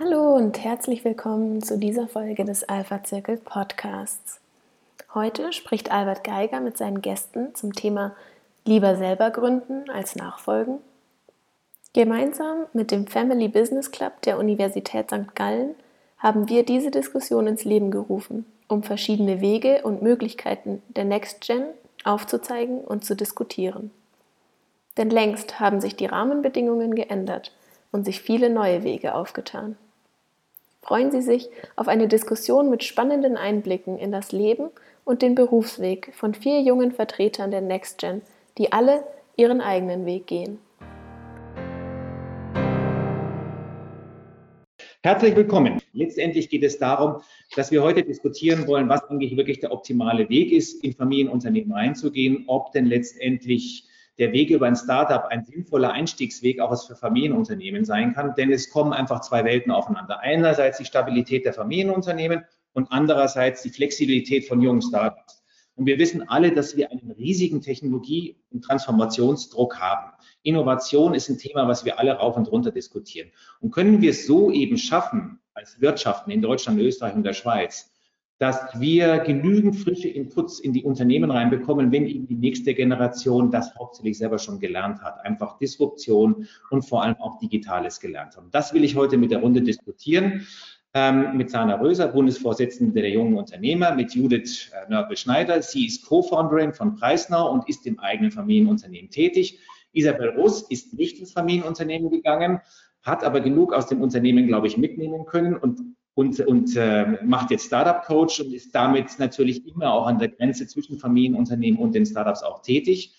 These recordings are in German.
Hallo und herzlich willkommen zu dieser Folge des Alpha Zirkel Podcasts. Heute spricht Albert Geiger mit seinen Gästen zum Thema Lieber selber gründen als nachfolgen. Gemeinsam mit dem Family Business Club der Universität St. Gallen haben wir diese Diskussion ins Leben gerufen, um verschiedene Wege und Möglichkeiten der Next Gen aufzuzeigen und zu diskutieren. Denn längst haben sich die Rahmenbedingungen geändert und sich viele neue Wege aufgetan freuen Sie sich auf eine Diskussion mit spannenden Einblicken in das Leben und den Berufsweg von vier jungen Vertretern der NextGen, die alle ihren eigenen Weg gehen. Herzlich willkommen. Letztendlich geht es darum, dass wir heute diskutieren wollen, was eigentlich wirklich der optimale Weg ist, in Familienunternehmen reinzugehen, ob denn letztendlich der Weg über ein Startup ein sinnvoller Einstiegsweg auch für Familienunternehmen sein kann, denn es kommen einfach zwei Welten aufeinander. Einerseits die Stabilität der Familienunternehmen und andererseits die Flexibilität von jungen Startups. Und wir wissen alle, dass wir einen riesigen Technologie- und Transformationsdruck haben. Innovation ist ein Thema, was wir alle rauf und runter diskutieren. Und können wir es so eben schaffen, als Wirtschaften in Deutschland, Österreich und der Schweiz, dass wir genügend frische Inputs in die Unternehmen reinbekommen, wenn eben die nächste Generation das hauptsächlich selber schon gelernt hat. Einfach Disruption und vor allem auch Digitales gelernt haben. Das will ich heute mit der Runde diskutieren. Ähm, mit Sana Röser, Bundesvorsitzende der jungen Unternehmer, mit Judith äh, Nörpel-Schneider. Sie ist Co-Founderin von Preisnau und ist im eigenen Familienunternehmen tätig. Isabel Russ ist nicht ins Familienunternehmen gegangen, hat aber genug aus dem Unternehmen, glaube ich, mitnehmen können und und, und äh, macht jetzt Startup Coach und ist damit natürlich immer auch an der Grenze zwischen Familienunternehmen und den Startups auch tätig.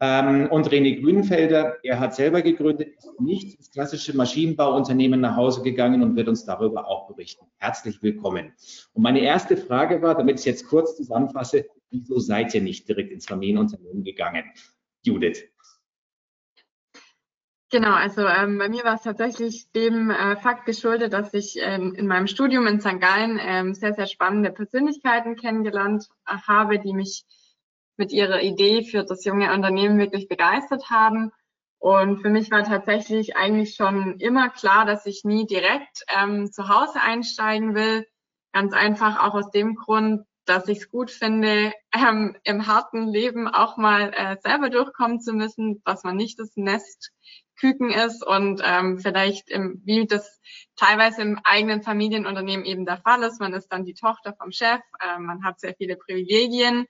Ähm, und René Grünfelder, er hat selber gegründet, ist nicht ins klassische Maschinenbauunternehmen nach Hause gegangen und wird uns darüber auch berichten. Herzlich willkommen. Und meine erste Frage war, damit ich jetzt kurz zusammenfasse, wieso seid ihr nicht direkt ins Familienunternehmen gegangen? Judith. Genau, also ähm, bei mir war es tatsächlich dem äh, Fakt geschuldet, dass ich ähm, in meinem Studium in St. Gallen ähm, sehr, sehr spannende Persönlichkeiten kennengelernt äh, habe, die mich mit ihrer Idee für das junge Unternehmen wirklich begeistert haben. Und für mich war tatsächlich eigentlich schon immer klar, dass ich nie direkt ähm, zu Hause einsteigen will. Ganz einfach auch aus dem Grund, dass ich es gut finde, ähm, im harten Leben auch mal äh, selber durchkommen zu müssen, dass man nicht das Nest Küken ist und ähm, vielleicht im, wie das teilweise im eigenen Familienunternehmen eben der Fall ist. Man ist dann die Tochter vom Chef, äh, man hat sehr viele Privilegien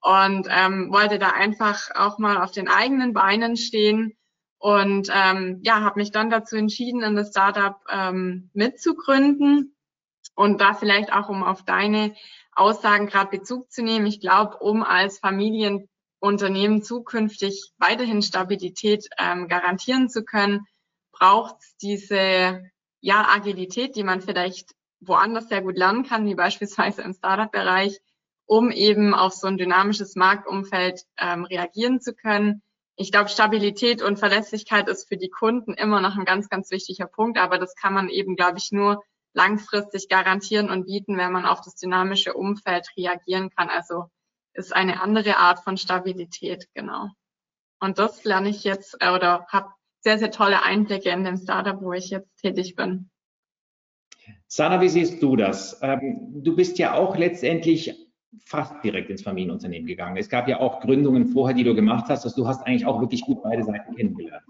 und ähm, wollte da einfach auch mal auf den eigenen Beinen stehen und ähm, ja, habe mich dann dazu entschieden, in das Startup ähm, mitzugründen und da vielleicht auch, um auf deine Aussagen gerade Bezug zu nehmen. Ich glaube, um als Familien Unternehmen zukünftig weiterhin Stabilität ähm, garantieren zu können, braucht es diese ja, Agilität, die man vielleicht woanders sehr gut lernen kann, wie beispielsweise im Startup-Bereich, um eben auf so ein dynamisches Marktumfeld ähm, reagieren zu können. Ich glaube, Stabilität und Verlässlichkeit ist für die Kunden immer noch ein ganz, ganz wichtiger Punkt, aber das kann man eben, glaube ich, nur langfristig garantieren und bieten, wenn man auf das dynamische Umfeld reagieren kann. Also ist eine andere Art von Stabilität, genau. Und das lerne ich jetzt äh, oder habe sehr, sehr tolle Einblicke in dem Startup, wo ich jetzt tätig bin. Sana, wie siehst du das? Ähm, du bist ja auch letztendlich fast direkt ins Familienunternehmen gegangen. Es gab ja auch Gründungen vorher, die du gemacht hast, also du hast eigentlich auch wirklich gut beide Seiten kennengelernt.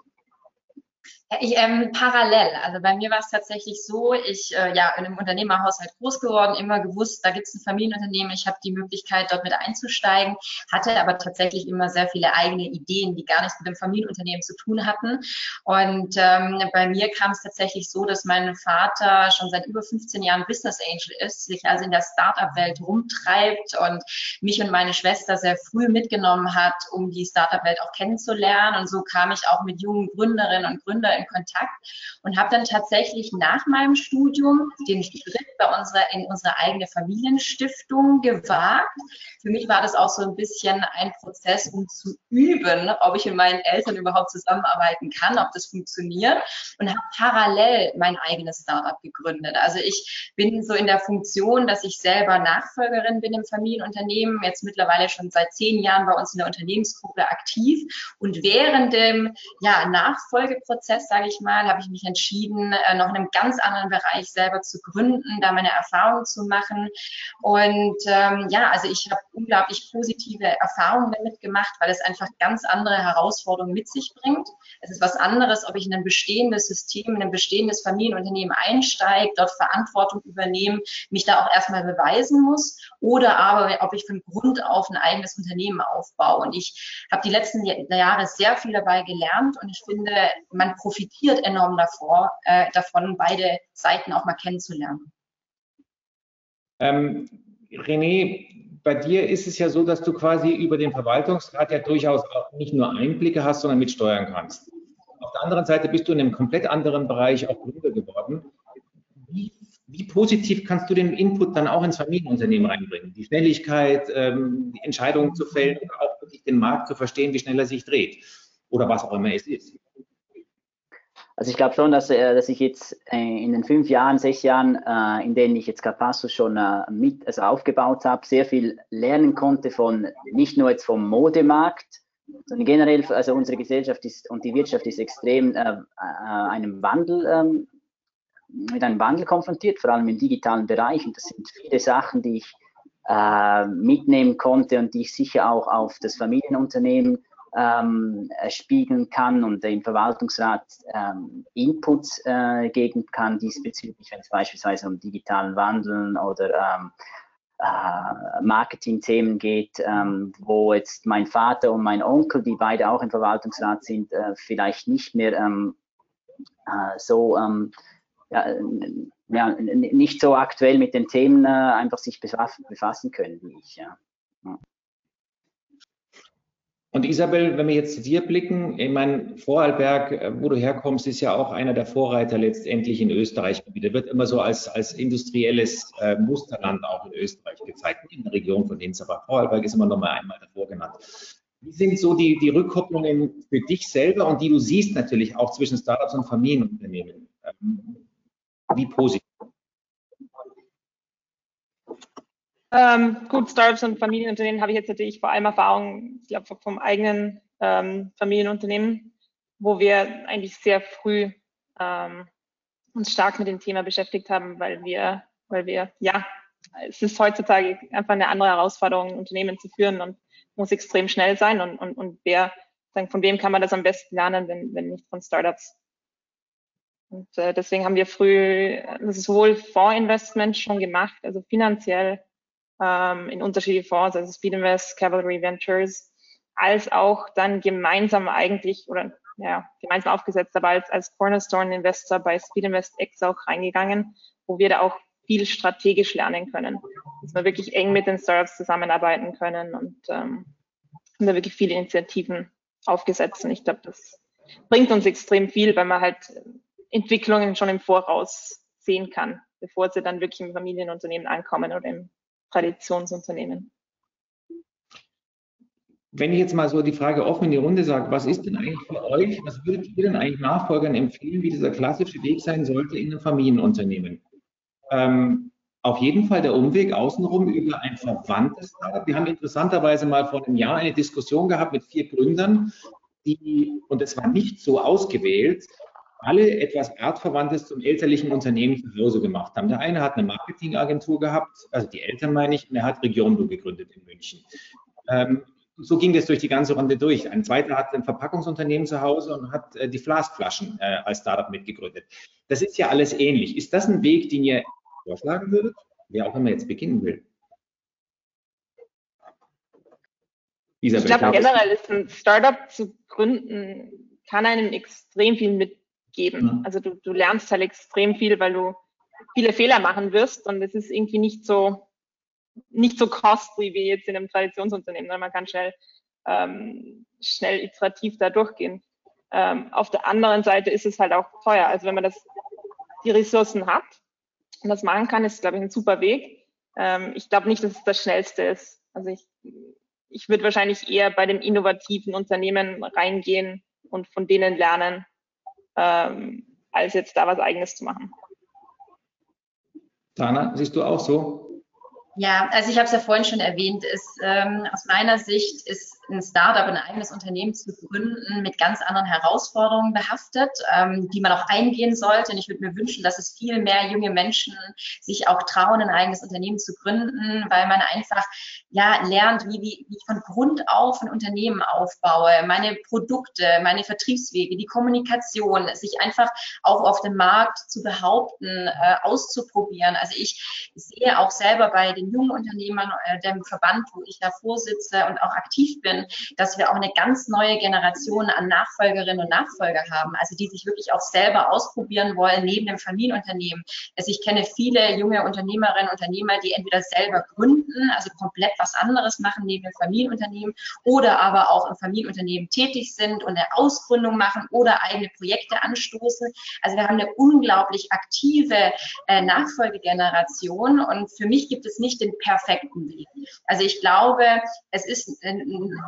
Ich, ähm, parallel. Also bei mir war es tatsächlich so, ich äh, ja in einem Unternehmerhaushalt groß geworden, immer gewusst, da gibt es ein Familienunternehmen, ich habe die Möglichkeit, dort mit einzusteigen, hatte aber tatsächlich immer sehr viele eigene Ideen, die gar nichts mit dem Familienunternehmen zu tun hatten. Und ähm, bei mir kam es tatsächlich so, dass mein Vater schon seit über 15 Jahren Business Angel ist, sich also in der Startup-Welt rumtreibt und mich und meine Schwester sehr früh mitgenommen hat, um die Startup-Welt auch kennenzulernen. Und so kam ich auch mit jungen Gründerinnen und Gründern in Kontakt und habe dann tatsächlich nach meinem Studium den Schritt bei unserer, in unsere eigene Familienstiftung gewagt. Für mich war das auch so ein bisschen ein Prozess, um zu üben, ob ich mit meinen Eltern überhaupt zusammenarbeiten kann, ob das funktioniert und habe parallel mein eigenes Startup gegründet. Also ich bin so in der Funktion, dass ich selber Nachfolgerin bin im Familienunternehmen, jetzt mittlerweile schon seit zehn Jahren bei uns in der Unternehmensgruppe aktiv und während dem ja, Nachfolgeprozess sage ich mal, habe ich mich entschieden, äh, noch in einem ganz anderen Bereich selber zu gründen, da meine Erfahrungen zu machen. Und ähm, ja, also ich habe unglaublich positive Erfahrungen damit gemacht, weil es einfach ganz andere Herausforderungen mit sich bringt. Es ist was anderes, ob ich in ein bestehendes System, in ein bestehendes Familienunternehmen einsteige, dort Verantwortung übernehme, mich da auch erstmal beweisen muss oder aber ob ich von Grund auf ein eigenes Unternehmen aufbaue. Und ich habe die letzten Jahre sehr viel dabei gelernt und ich finde, man profitiert enorm davor, äh, davon, beide Seiten auch mal kennenzulernen. Ähm, René, bei dir ist es ja so, dass du quasi über den Verwaltungsrat ja durchaus auch nicht nur Einblicke hast, sondern mitsteuern kannst. Auf der anderen Seite bist du in einem komplett anderen Bereich auch Gründer geworden. Wie, wie positiv kannst du den Input dann auch ins Familienunternehmen reinbringen? Die Schnelligkeit, ähm, die Entscheidungen zu fällen, auch wirklich den Markt zu verstehen, wie schnell er sich dreht oder was auch immer es ist. Also ich glaube schon, dass, äh, dass ich jetzt äh, in den fünf Jahren, sechs Jahren, äh, in denen ich jetzt Carpasso schon mit also aufgebaut habe, sehr viel lernen konnte von nicht nur jetzt vom Modemarkt, sondern generell, also unsere Gesellschaft ist und die Wirtschaft ist extrem äh, einem Wandel ähm, mit einem Wandel konfrontiert, vor allem im digitalen Bereich. Und das sind viele Sachen, die ich äh, mitnehmen konnte und die ich sicher auch auf das Familienunternehmen ähm, spiegeln kann und im Verwaltungsrat ähm, Inputs äh, geben kann diesbezüglich, wenn es beispielsweise um digitalen Wandeln oder ähm, äh, Marketingthemen geht, ähm, wo jetzt mein Vater und mein Onkel, die beide auch im Verwaltungsrat sind, äh, vielleicht nicht mehr ähm, äh, so ähm, ja, ja, nicht so aktuell mit den Themen äh, einfach sich befassen können wie ich. Ja. ja. Und Isabel, wenn wir jetzt zu dir blicken, ich meine, Vorarlberg, äh, wo du herkommst, ist ja auch einer der Vorreiter letztendlich in Österreich. Der wird immer so als, als industrielles äh, Musterland auch in Österreich gezeigt, in der Region von Linz, aber Vorarlberg ist immer noch mal einmal davor genannt. Wie sind so die, die Rückkopplungen für dich selber und die du siehst natürlich auch zwischen Startups und Familienunternehmen? Ähm, wie positiv? Ähm, gut, Startups und Familienunternehmen habe ich jetzt natürlich vor allem Erfahrung, ich glaube, vom eigenen ähm, Familienunternehmen, wo wir eigentlich sehr früh ähm, uns stark mit dem Thema beschäftigt haben, weil wir, weil wir, ja, es ist heutzutage einfach eine andere Herausforderung, Unternehmen zu führen und muss extrem schnell sein und, und, und wer, sagen, von wem kann man das am besten lernen, wenn, wenn nicht von Startups. Und äh, deswegen haben wir früh sowohl Fondsinvestment schon gemacht, also finanziell ähm, in unterschiedliche Fonds, also Speedinvest, Cavalry Ventures, als auch dann gemeinsam eigentlich oder ja, gemeinsam aufgesetzt, aber als, als Cornerstone Investor bei Speedinvest X auch reingegangen, wo wir da auch viel strategisch lernen können, dass wir wirklich eng mit den Startups zusammenarbeiten können und ähm, haben da wirklich viele Initiativen aufgesetzt. Und ich glaube, das bringt uns extrem viel, weil man halt Entwicklungen schon im Voraus sehen kann, bevor sie dann wirklich im Familienunternehmen ankommen oder im Traditionsunternehmen. Wenn ich jetzt mal so die Frage offen in die Runde sage, was ist denn eigentlich für euch, was würdet ihr denn eigentlich Nachfolgern empfehlen, wie dieser klassische Weg sein sollte in einem Familienunternehmen? Ähm, auf jeden Fall der Umweg außenrum über ein verwandtes Startup. Wir haben interessanterweise mal vor einem Jahr eine Diskussion gehabt mit vier Gründern, die, und es war nicht so ausgewählt, alle etwas Artverwandtes zum elterlichen Unternehmen zu Hause gemacht haben. Der eine hat eine Marketingagentur gehabt, also die Eltern meine ich, und er hat Regiondo gegründet in München. Ähm, so ging das durch die ganze Runde durch. Ein zweiter hat ein Verpackungsunternehmen zu Hause und hat äh, die Flaskflaschen äh, als Startup mitgegründet. Das ist ja alles ähnlich. Ist das ein Weg, den ihr vorschlagen würdet? Wer auch immer jetzt beginnen will. Isabel, ich glaube generell ist ein Startup zu gründen, kann einem extrem viel mit geben. Mhm. Also du, du lernst halt extrem viel, weil du viele Fehler machen wirst und es ist irgendwie nicht so nicht so costly wie jetzt in einem Traditionsunternehmen, sondern man kann schnell ähm, schnell iterativ da durchgehen. Ähm, auf der anderen Seite ist es halt auch teuer. Also wenn man das die Ressourcen hat und das machen kann, ist glaube ich ein super Weg. Ähm, ich glaube nicht, dass es das schnellste ist. Also ich ich würde wahrscheinlich eher bei dem innovativen Unternehmen reingehen und von denen lernen, ähm, als jetzt da was Eigenes zu machen. Dana, siehst du auch so? Ja, also ich habe es ja vorhin schon erwähnt, ist ähm, aus meiner Sicht ist ein Startup, ein eigenes Unternehmen zu gründen, mit ganz anderen Herausforderungen behaftet, ähm, die man auch eingehen sollte. Und ich würde mir wünschen, dass es viel mehr junge Menschen sich auch trauen, ein eigenes Unternehmen zu gründen, weil man einfach ja lernt, wie, wie, wie ich von Grund auf ein Unternehmen aufbaue, meine Produkte, meine Vertriebswege, die Kommunikation, sich einfach auch auf dem Markt zu behaupten, äh, auszuprobieren. Also ich sehe auch selber bei den jungen Unternehmern, äh, dem Verband, wo ich da vorsitze und auch aktiv bin, bin, dass wir auch eine ganz neue Generation an Nachfolgerinnen und Nachfolger haben, also die sich wirklich auch selber ausprobieren wollen neben dem Familienunternehmen. Also ich kenne viele junge Unternehmerinnen und Unternehmer, die entweder selber gründen, also komplett was anderes machen neben dem Familienunternehmen oder aber auch im Familienunternehmen tätig sind und eine Ausgründung machen oder eigene Projekte anstoßen. Also wir haben eine unglaublich aktive äh, Nachfolgegeneration und für mich gibt es nicht den perfekten Weg. Also ich glaube, es ist ein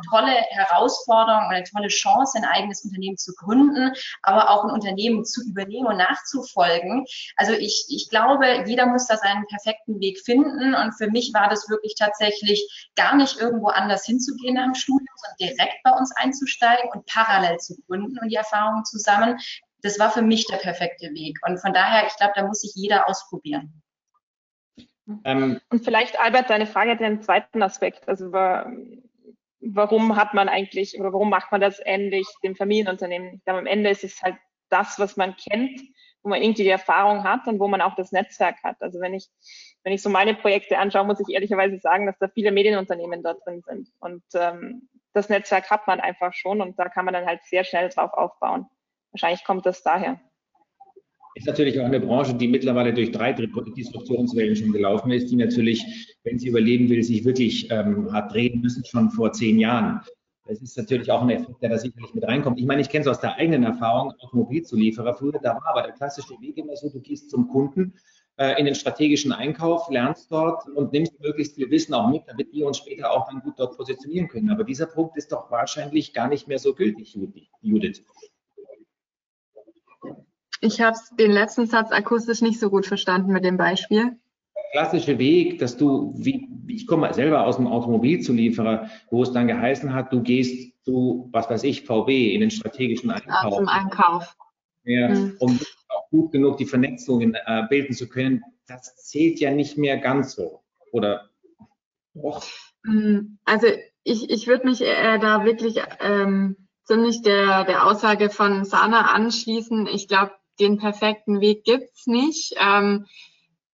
tolle Herausforderung und eine tolle Chance, ein eigenes Unternehmen zu gründen, aber auch ein Unternehmen zu übernehmen und nachzufolgen. Also ich, ich glaube, jeder muss da seinen perfekten Weg finden. Und für mich war das wirklich tatsächlich gar nicht irgendwo anders hinzugehen nach dem Studium, sondern direkt bei uns einzusteigen und parallel zu gründen und die Erfahrungen zusammen. Das war für mich der perfekte Weg. Und von daher, ich glaube, da muss sich jeder ausprobieren. Ähm, und vielleicht, Albert, deine Frage hat einen zweiten Aspekt. Also warum hat man eigentlich oder warum macht man das ähnlich dem Familienunternehmen? Ich glaube, am Ende ist es halt das, was man kennt, wo man irgendwie die Erfahrung hat und wo man auch das Netzwerk hat. Also wenn ich, wenn ich so meine Projekte anschaue, muss ich ehrlicherweise sagen, dass da viele Medienunternehmen da drin sind. Und ähm, das Netzwerk hat man einfach schon und da kann man dann halt sehr schnell drauf aufbauen. Wahrscheinlich kommt das daher ist natürlich auch eine Branche, die mittlerweile durch drei Disruptionswellen schon gelaufen ist, die natürlich, wenn sie überleben will, sich wirklich ähm, hat drehen müssen, schon vor zehn Jahren. Das ist natürlich auch ein Effekt, der da sicherlich mit reinkommt. Ich meine, ich kenne es aus der eigenen Erfahrung, Automobilzulieferer. Früher, da war aber der klassische Weg immer so, du gehst zum Kunden äh, in den strategischen Einkauf, lernst dort und nimmst möglichst viel Wissen auch mit, damit wir uns später auch dann gut dort positionieren können. Aber dieser Punkt ist doch wahrscheinlich gar nicht mehr so gültig, Judith. Ich habe den letzten Satz akustisch nicht so gut verstanden mit dem Beispiel. Klassische Weg, dass du, wie, ich komme selber aus dem Automobilzulieferer, wo es dann geheißen hat, du gehst zu, was weiß ich, VW in den strategischen Einkauf. Ah, zum Einkauf. Ja, hm. Um auch gut genug die Vernetzungen äh, bilden zu können. Das zählt ja nicht mehr ganz so. Oder doch? Hm, also ich, ich würde mich äh, da wirklich ähm, ziemlich der, der Aussage von Sana anschließen. Ich glaube, den perfekten Weg gibt's nicht. Ähm,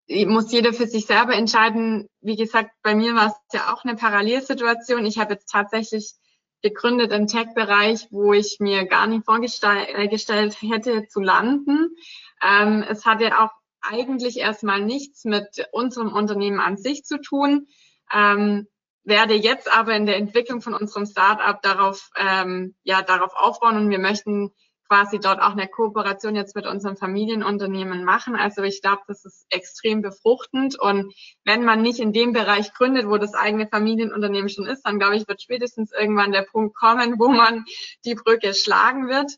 muss jeder für sich selber entscheiden. Wie gesagt, bei mir war es ja auch eine Parallelsituation. Ich habe jetzt tatsächlich gegründet im Tech-Bereich, wo ich mir gar nicht vorgestellt hätte zu landen. Ähm, es hatte auch eigentlich erstmal nichts mit unserem Unternehmen an sich zu tun. Ähm, werde jetzt aber in der Entwicklung von unserem Startup darauf, ähm, ja, darauf aufbauen und wir möchten quasi dort auch eine Kooperation jetzt mit unserem Familienunternehmen machen. Also ich glaube, das ist extrem befruchtend. Und wenn man nicht in dem Bereich gründet, wo das eigene Familienunternehmen schon ist, dann glaube ich, wird spätestens irgendwann der Punkt kommen, wo man die Brücke schlagen wird.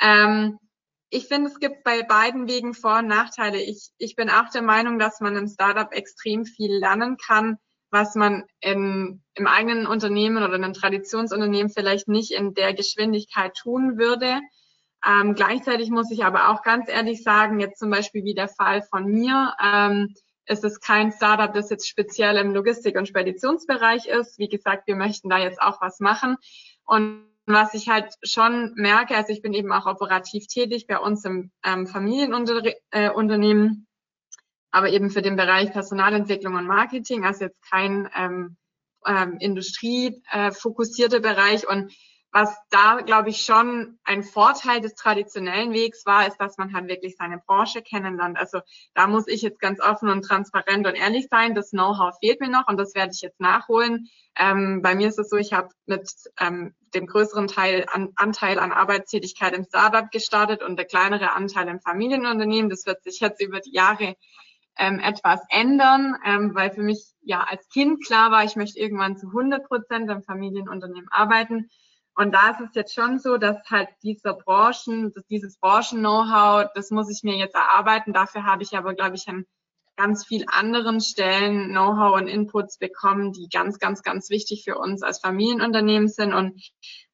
Ähm, ich finde, es gibt bei beiden Wegen Vor- und Nachteile. Ich, ich bin auch der Meinung, dass man im Startup extrem viel lernen kann, was man in, im eigenen Unternehmen oder in einem Traditionsunternehmen vielleicht nicht in der Geschwindigkeit tun würde. Ähm, gleichzeitig muss ich aber auch ganz ehrlich sagen, jetzt zum Beispiel wie der Fall von mir, ähm, ist es kein Startup, das jetzt speziell im Logistik- und Speditionsbereich ist. Wie gesagt, wir möchten da jetzt auch was machen. Und was ich halt schon merke, also ich bin eben auch operativ tätig bei uns im ähm, Familienunternehmen, äh, aber eben für den Bereich Personalentwicklung und Marketing, also jetzt kein ähm, ähm, industriefokussierter äh, Bereich. Und was da, glaube ich, schon ein Vorteil des traditionellen Wegs war, ist, dass man halt wirklich seine Branche kennenlernt. Also da muss ich jetzt ganz offen und transparent und ehrlich sein. Das Know-how fehlt mir noch und das werde ich jetzt nachholen. Ähm, bei mir ist es so, ich habe mit ähm, dem größeren Teil an, Anteil an Arbeitstätigkeit im Startup gestartet und der kleinere Anteil im Familienunternehmen. Das wird sich jetzt über die Jahre ähm, etwas ändern, ähm, weil für mich ja als Kind klar war, ich möchte irgendwann zu 100 Prozent im Familienunternehmen arbeiten. Und da ist es jetzt schon so, dass halt dieser Branchen, dieses Branchen-Know-how, das muss ich mir jetzt erarbeiten. Dafür habe ich aber, glaube ich, ein ganz viel anderen Stellen Know-how und Inputs bekommen, die ganz, ganz, ganz wichtig für uns als Familienunternehmen sind und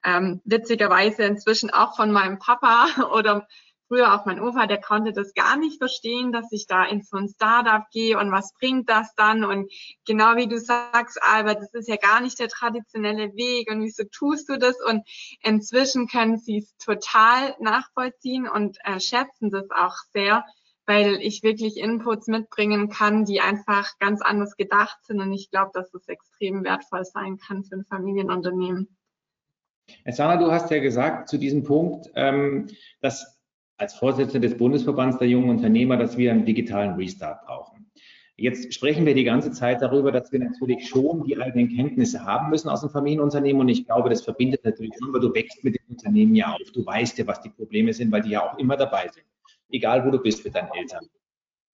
ähm, witzigerweise inzwischen auch von meinem Papa oder früher auch mein Opa, der konnte das gar nicht verstehen, dass ich da in so ein Startup gehe und was bringt das dann? Und genau wie du sagst, Albert, das ist ja gar nicht der traditionelle Weg und wieso tust du das? Und inzwischen können sie es total nachvollziehen und äh, schätzen das auch sehr, weil ich wirklich Inputs mitbringen kann, die einfach ganz anders gedacht sind. Und ich glaube, dass es extrem wertvoll sein kann für ein Familienunternehmen. Sana, du hast ja gesagt zu diesem Punkt, ähm, dass als Vorsitzende des Bundesverbands der jungen Unternehmer, dass wir einen digitalen Restart brauchen. Jetzt sprechen wir die ganze Zeit darüber, dass wir natürlich schon die eigenen Kenntnisse haben müssen aus dem Familienunternehmen. Und ich glaube, das verbindet natürlich schon, weil du wächst mit dem Unternehmen ja auf. Du weißt ja, was die Probleme sind, weil die ja auch immer dabei sind. Egal, wo du bist mit deinen Eltern.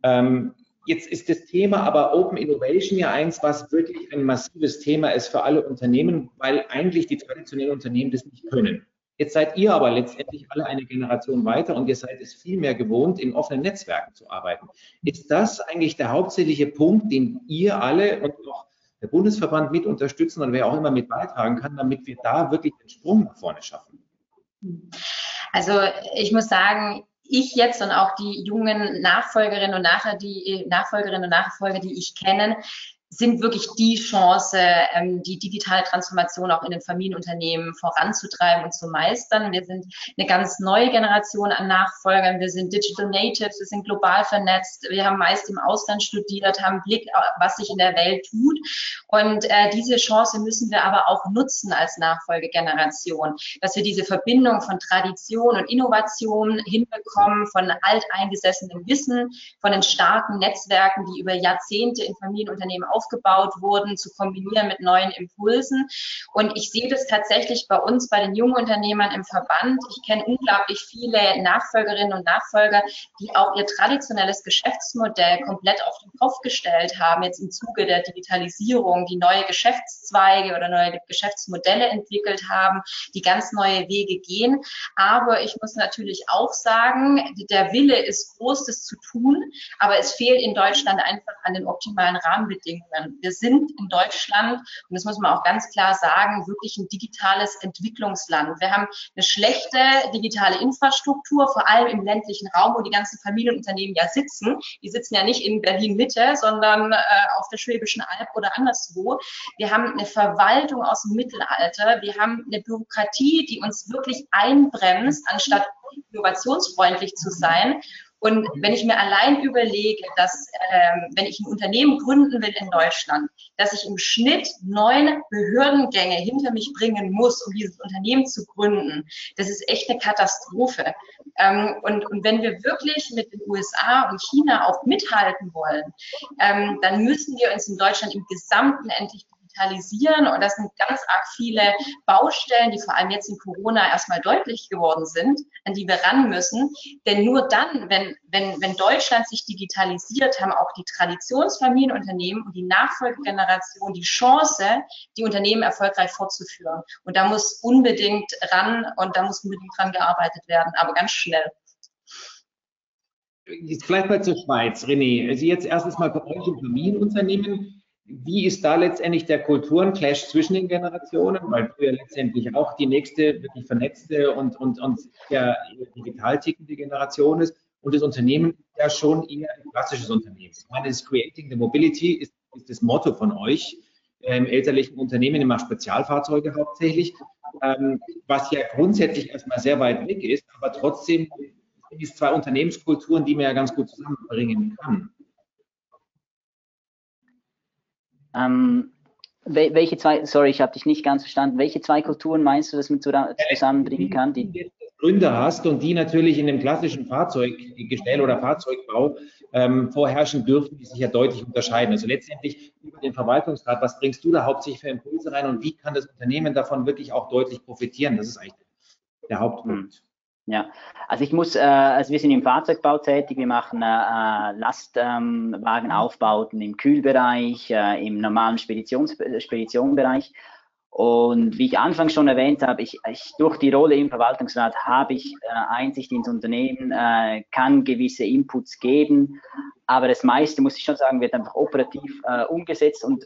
Ähm, jetzt ist das Thema aber Open Innovation ja eins, was wirklich ein massives Thema ist für alle Unternehmen, weil eigentlich die traditionellen Unternehmen das nicht können. Jetzt seid ihr aber letztendlich alle eine Generation weiter und ihr seid es viel mehr gewohnt, in offenen Netzwerken zu arbeiten. Ist das eigentlich der hauptsächliche Punkt, den ihr alle und auch der Bundesverband mit unterstützen und wer auch immer mit beitragen kann, damit wir da wirklich den Sprung nach vorne schaffen? Also ich muss sagen, ich jetzt und auch die jungen Nachfolgerinnen und nachher die Nachfolgerinnen und Nachfolger, die ich kenne, sind wirklich die Chance, ähm, die digitale Transformation auch in den Familienunternehmen voranzutreiben und zu meistern. Wir sind eine ganz neue Generation an Nachfolgern. Wir sind Digital Natives, wir sind global vernetzt. Wir haben meist im Ausland studiert, haben Blick, was sich in der Welt tut. Und äh, diese Chance müssen wir aber auch nutzen als Nachfolgegeneration, dass wir diese Verbindung von Tradition und Innovation hinbekommen, von alteingesessenem Wissen, von den starken Netzwerken, die über Jahrzehnte in Familienunternehmen aufgebaut wurden, zu kombinieren mit neuen Impulsen. Und ich sehe das tatsächlich bei uns, bei den jungen Unternehmern im Verband. Ich kenne unglaublich viele Nachfolgerinnen und Nachfolger, die auch ihr traditionelles Geschäftsmodell komplett auf den Kopf gestellt haben, jetzt im Zuge der Digitalisierung, die neue Geschäftszweige oder neue Geschäftsmodelle entwickelt haben, die ganz neue Wege gehen. Aber ich muss natürlich auch sagen, der Wille ist groß, das zu tun, aber es fehlt in Deutschland einfach an den optimalen Rahmenbedingungen können. Wir sind in Deutschland, und das muss man auch ganz klar sagen, wirklich ein digitales Entwicklungsland. Wir haben eine schlechte digitale Infrastruktur, vor allem im ländlichen Raum, wo die ganzen Familienunternehmen ja sitzen. Die sitzen ja nicht in Berlin-Mitte, sondern äh, auf der Schwäbischen Alb oder anderswo. Wir haben eine Verwaltung aus dem Mittelalter. Wir haben eine Bürokratie, die uns wirklich einbremst, anstatt innovationsfreundlich zu sein. Und wenn ich mir allein überlege, dass ähm, wenn ich ein Unternehmen gründen will in Deutschland, dass ich im Schnitt neun Behördengänge hinter mich bringen muss, um dieses Unternehmen zu gründen, das ist echt eine Katastrophe. Ähm, und, und wenn wir wirklich mit den USA und China auch mithalten wollen, ähm, dann müssen wir uns in Deutschland im Gesamten endlich digitalisieren. Und das sind ganz arg viele Baustellen, die vor allem jetzt in Corona erstmal deutlich geworden sind, an die wir ran müssen. Denn nur dann, wenn, wenn, wenn Deutschland sich digitalisiert, haben auch die Traditionsfamilienunternehmen und die Nachfolgegeneration die Chance, die Unternehmen erfolgreich fortzuführen. Und da muss unbedingt ran und da muss unbedingt dran gearbeitet werden, aber ganz schnell. Vielleicht mal zur Schweiz, René. Also jetzt erstens mal bei euch im Familienunternehmen wie ist da letztendlich der Kulturenclash zwischen den Generationen, weil du ja letztendlich auch die nächste wirklich vernetzte und, und, und ja, digital tickende Generation ist und das Unternehmen ja schon eher ein klassisches Unternehmen. Ich meine, das Creating the Mobility ist, ist das Motto von euch im elterlichen Unternehmen, immer Spezialfahrzeuge hauptsächlich, ähm, was ja grundsätzlich erstmal sehr weit weg ist, aber trotzdem sind es zwei Unternehmenskulturen, die man ja ganz gut zusammenbringen kann. Ähm, welche zwei, sorry, ich habe dich nicht ganz verstanden. Welche zwei Kulturen meinst du, dass man zusammenbringen kann? Die Gründer hast und die natürlich in dem klassischen Fahrzeuggestell oder Fahrzeugbau ähm, vorherrschen dürfen, die sich ja deutlich unterscheiden. Also letztendlich über den Verwaltungsrat, was bringst du da hauptsächlich für Impulse rein und wie kann das Unternehmen davon wirklich auch deutlich profitieren? Das ist eigentlich der Hauptpunkt. Ja, also ich muss, äh, also wir sind im Fahrzeugbau tätig, wir machen äh, Lastwagenaufbauten ähm, im Kühlbereich, äh, im normalen Speditions Speditionbereich. Und wie ich anfangs schon erwähnt habe, ich, ich durch die Rolle im Verwaltungsrat habe ich äh, Einsicht ins Unternehmen, äh, kann gewisse Inputs geben, aber das meiste, muss ich schon sagen, wird einfach operativ äh, umgesetzt und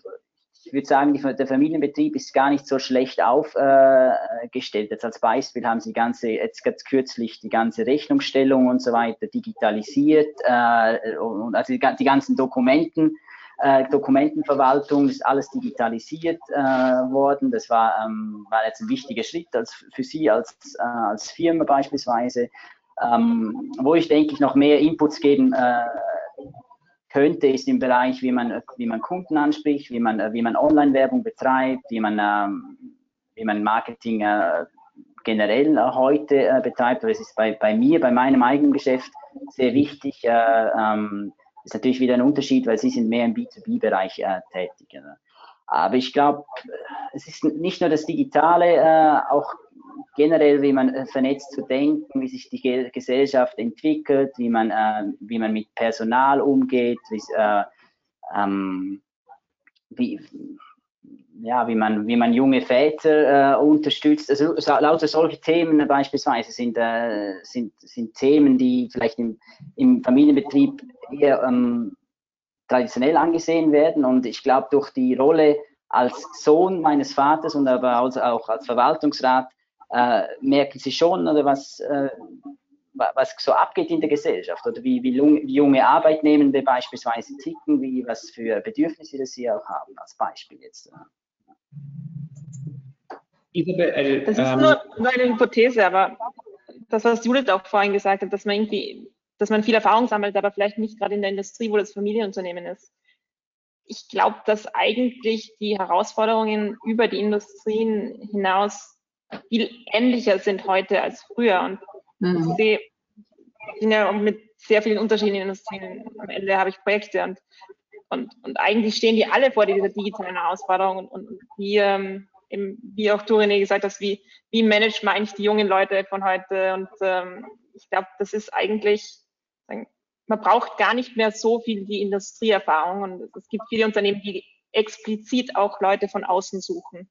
ich würde sagen, die, der Familienbetrieb ist gar nicht so schlecht aufgestellt. Jetzt als Beispiel haben sie ganze, jetzt ganz kürzlich die ganze Rechnungsstellung und so weiter digitalisiert, äh, also die, die ganzen Dokumenten äh, Dokumentenverwaltung ist alles digitalisiert äh, worden. Das war, ähm, war jetzt ein wichtiger Schritt als, für Sie als, äh, als Firma beispielsweise. Ähm, wo ich denke ich noch mehr Inputs geben äh, könnte, ist im Bereich, wie man, wie man Kunden anspricht, wie man, wie man Online-Werbung betreibt, wie man, ähm, wie man Marketing äh, generell äh, heute äh, betreibt. Das ist bei, bei mir, bei meinem eigenen Geschäft sehr wichtig. Äh, ähm, ist natürlich wieder ein Unterschied, weil sie sind mehr im B2B-Bereich äh, tätig. Aber ich glaube, es ist nicht nur das Digitale, auch generell, wie man äh, vernetzt zu denken, wie sich die Gesellschaft entwickelt, wie man, äh, wie man mit Personal umgeht, wie, äh, ähm, wie, ja, wie man, wie man junge Väter äh, unterstützt. Also lauter solche Themen beispielsweise sind, äh, sind, sind Themen, die vielleicht im, im Familienbetrieb eher ähm, traditionell angesehen werden. Und ich glaube, durch die Rolle als Sohn meines Vaters und aber auch als Verwaltungsrat äh, merken sie schon, oder was, äh, was so abgeht in der Gesellschaft oder wie, wie, wie junge Arbeitnehmende beispielsweise ticken, wie was für Bedürfnisse sie auch haben, als Beispiel jetzt. Isabel, das ist ähm, nur, nur eine Hypothese, aber das, was Judith auch vorhin gesagt hat, dass man irgendwie, dass man viel Erfahrung sammelt, aber vielleicht nicht gerade in der Industrie, wo das Familienunternehmen ist. Ich glaube, dass eigentlich die Herausforderungen über die Industrien hinaus viel ähnlicher sind heute als früher. Und mhm. ich sehe, ich bin ja mit sehr vielen unterschiedlichen Industrien. Am Ende habe ich Projekte und, und, und eigentlich stehen die alle vor dieser digitalen Herausforderung und, und, und wie, ähm, eben, wie auch du René gesagt hast, wie, wie managt man eigentlich die jungen Leute von heute? Und ähm, ich glaube, das ist eigentlich, man braucht gar nicht mehr so viel die Industrieerfahrung. Und es gibt viele Unternehmen, die explizit auch Leute von außen suchen,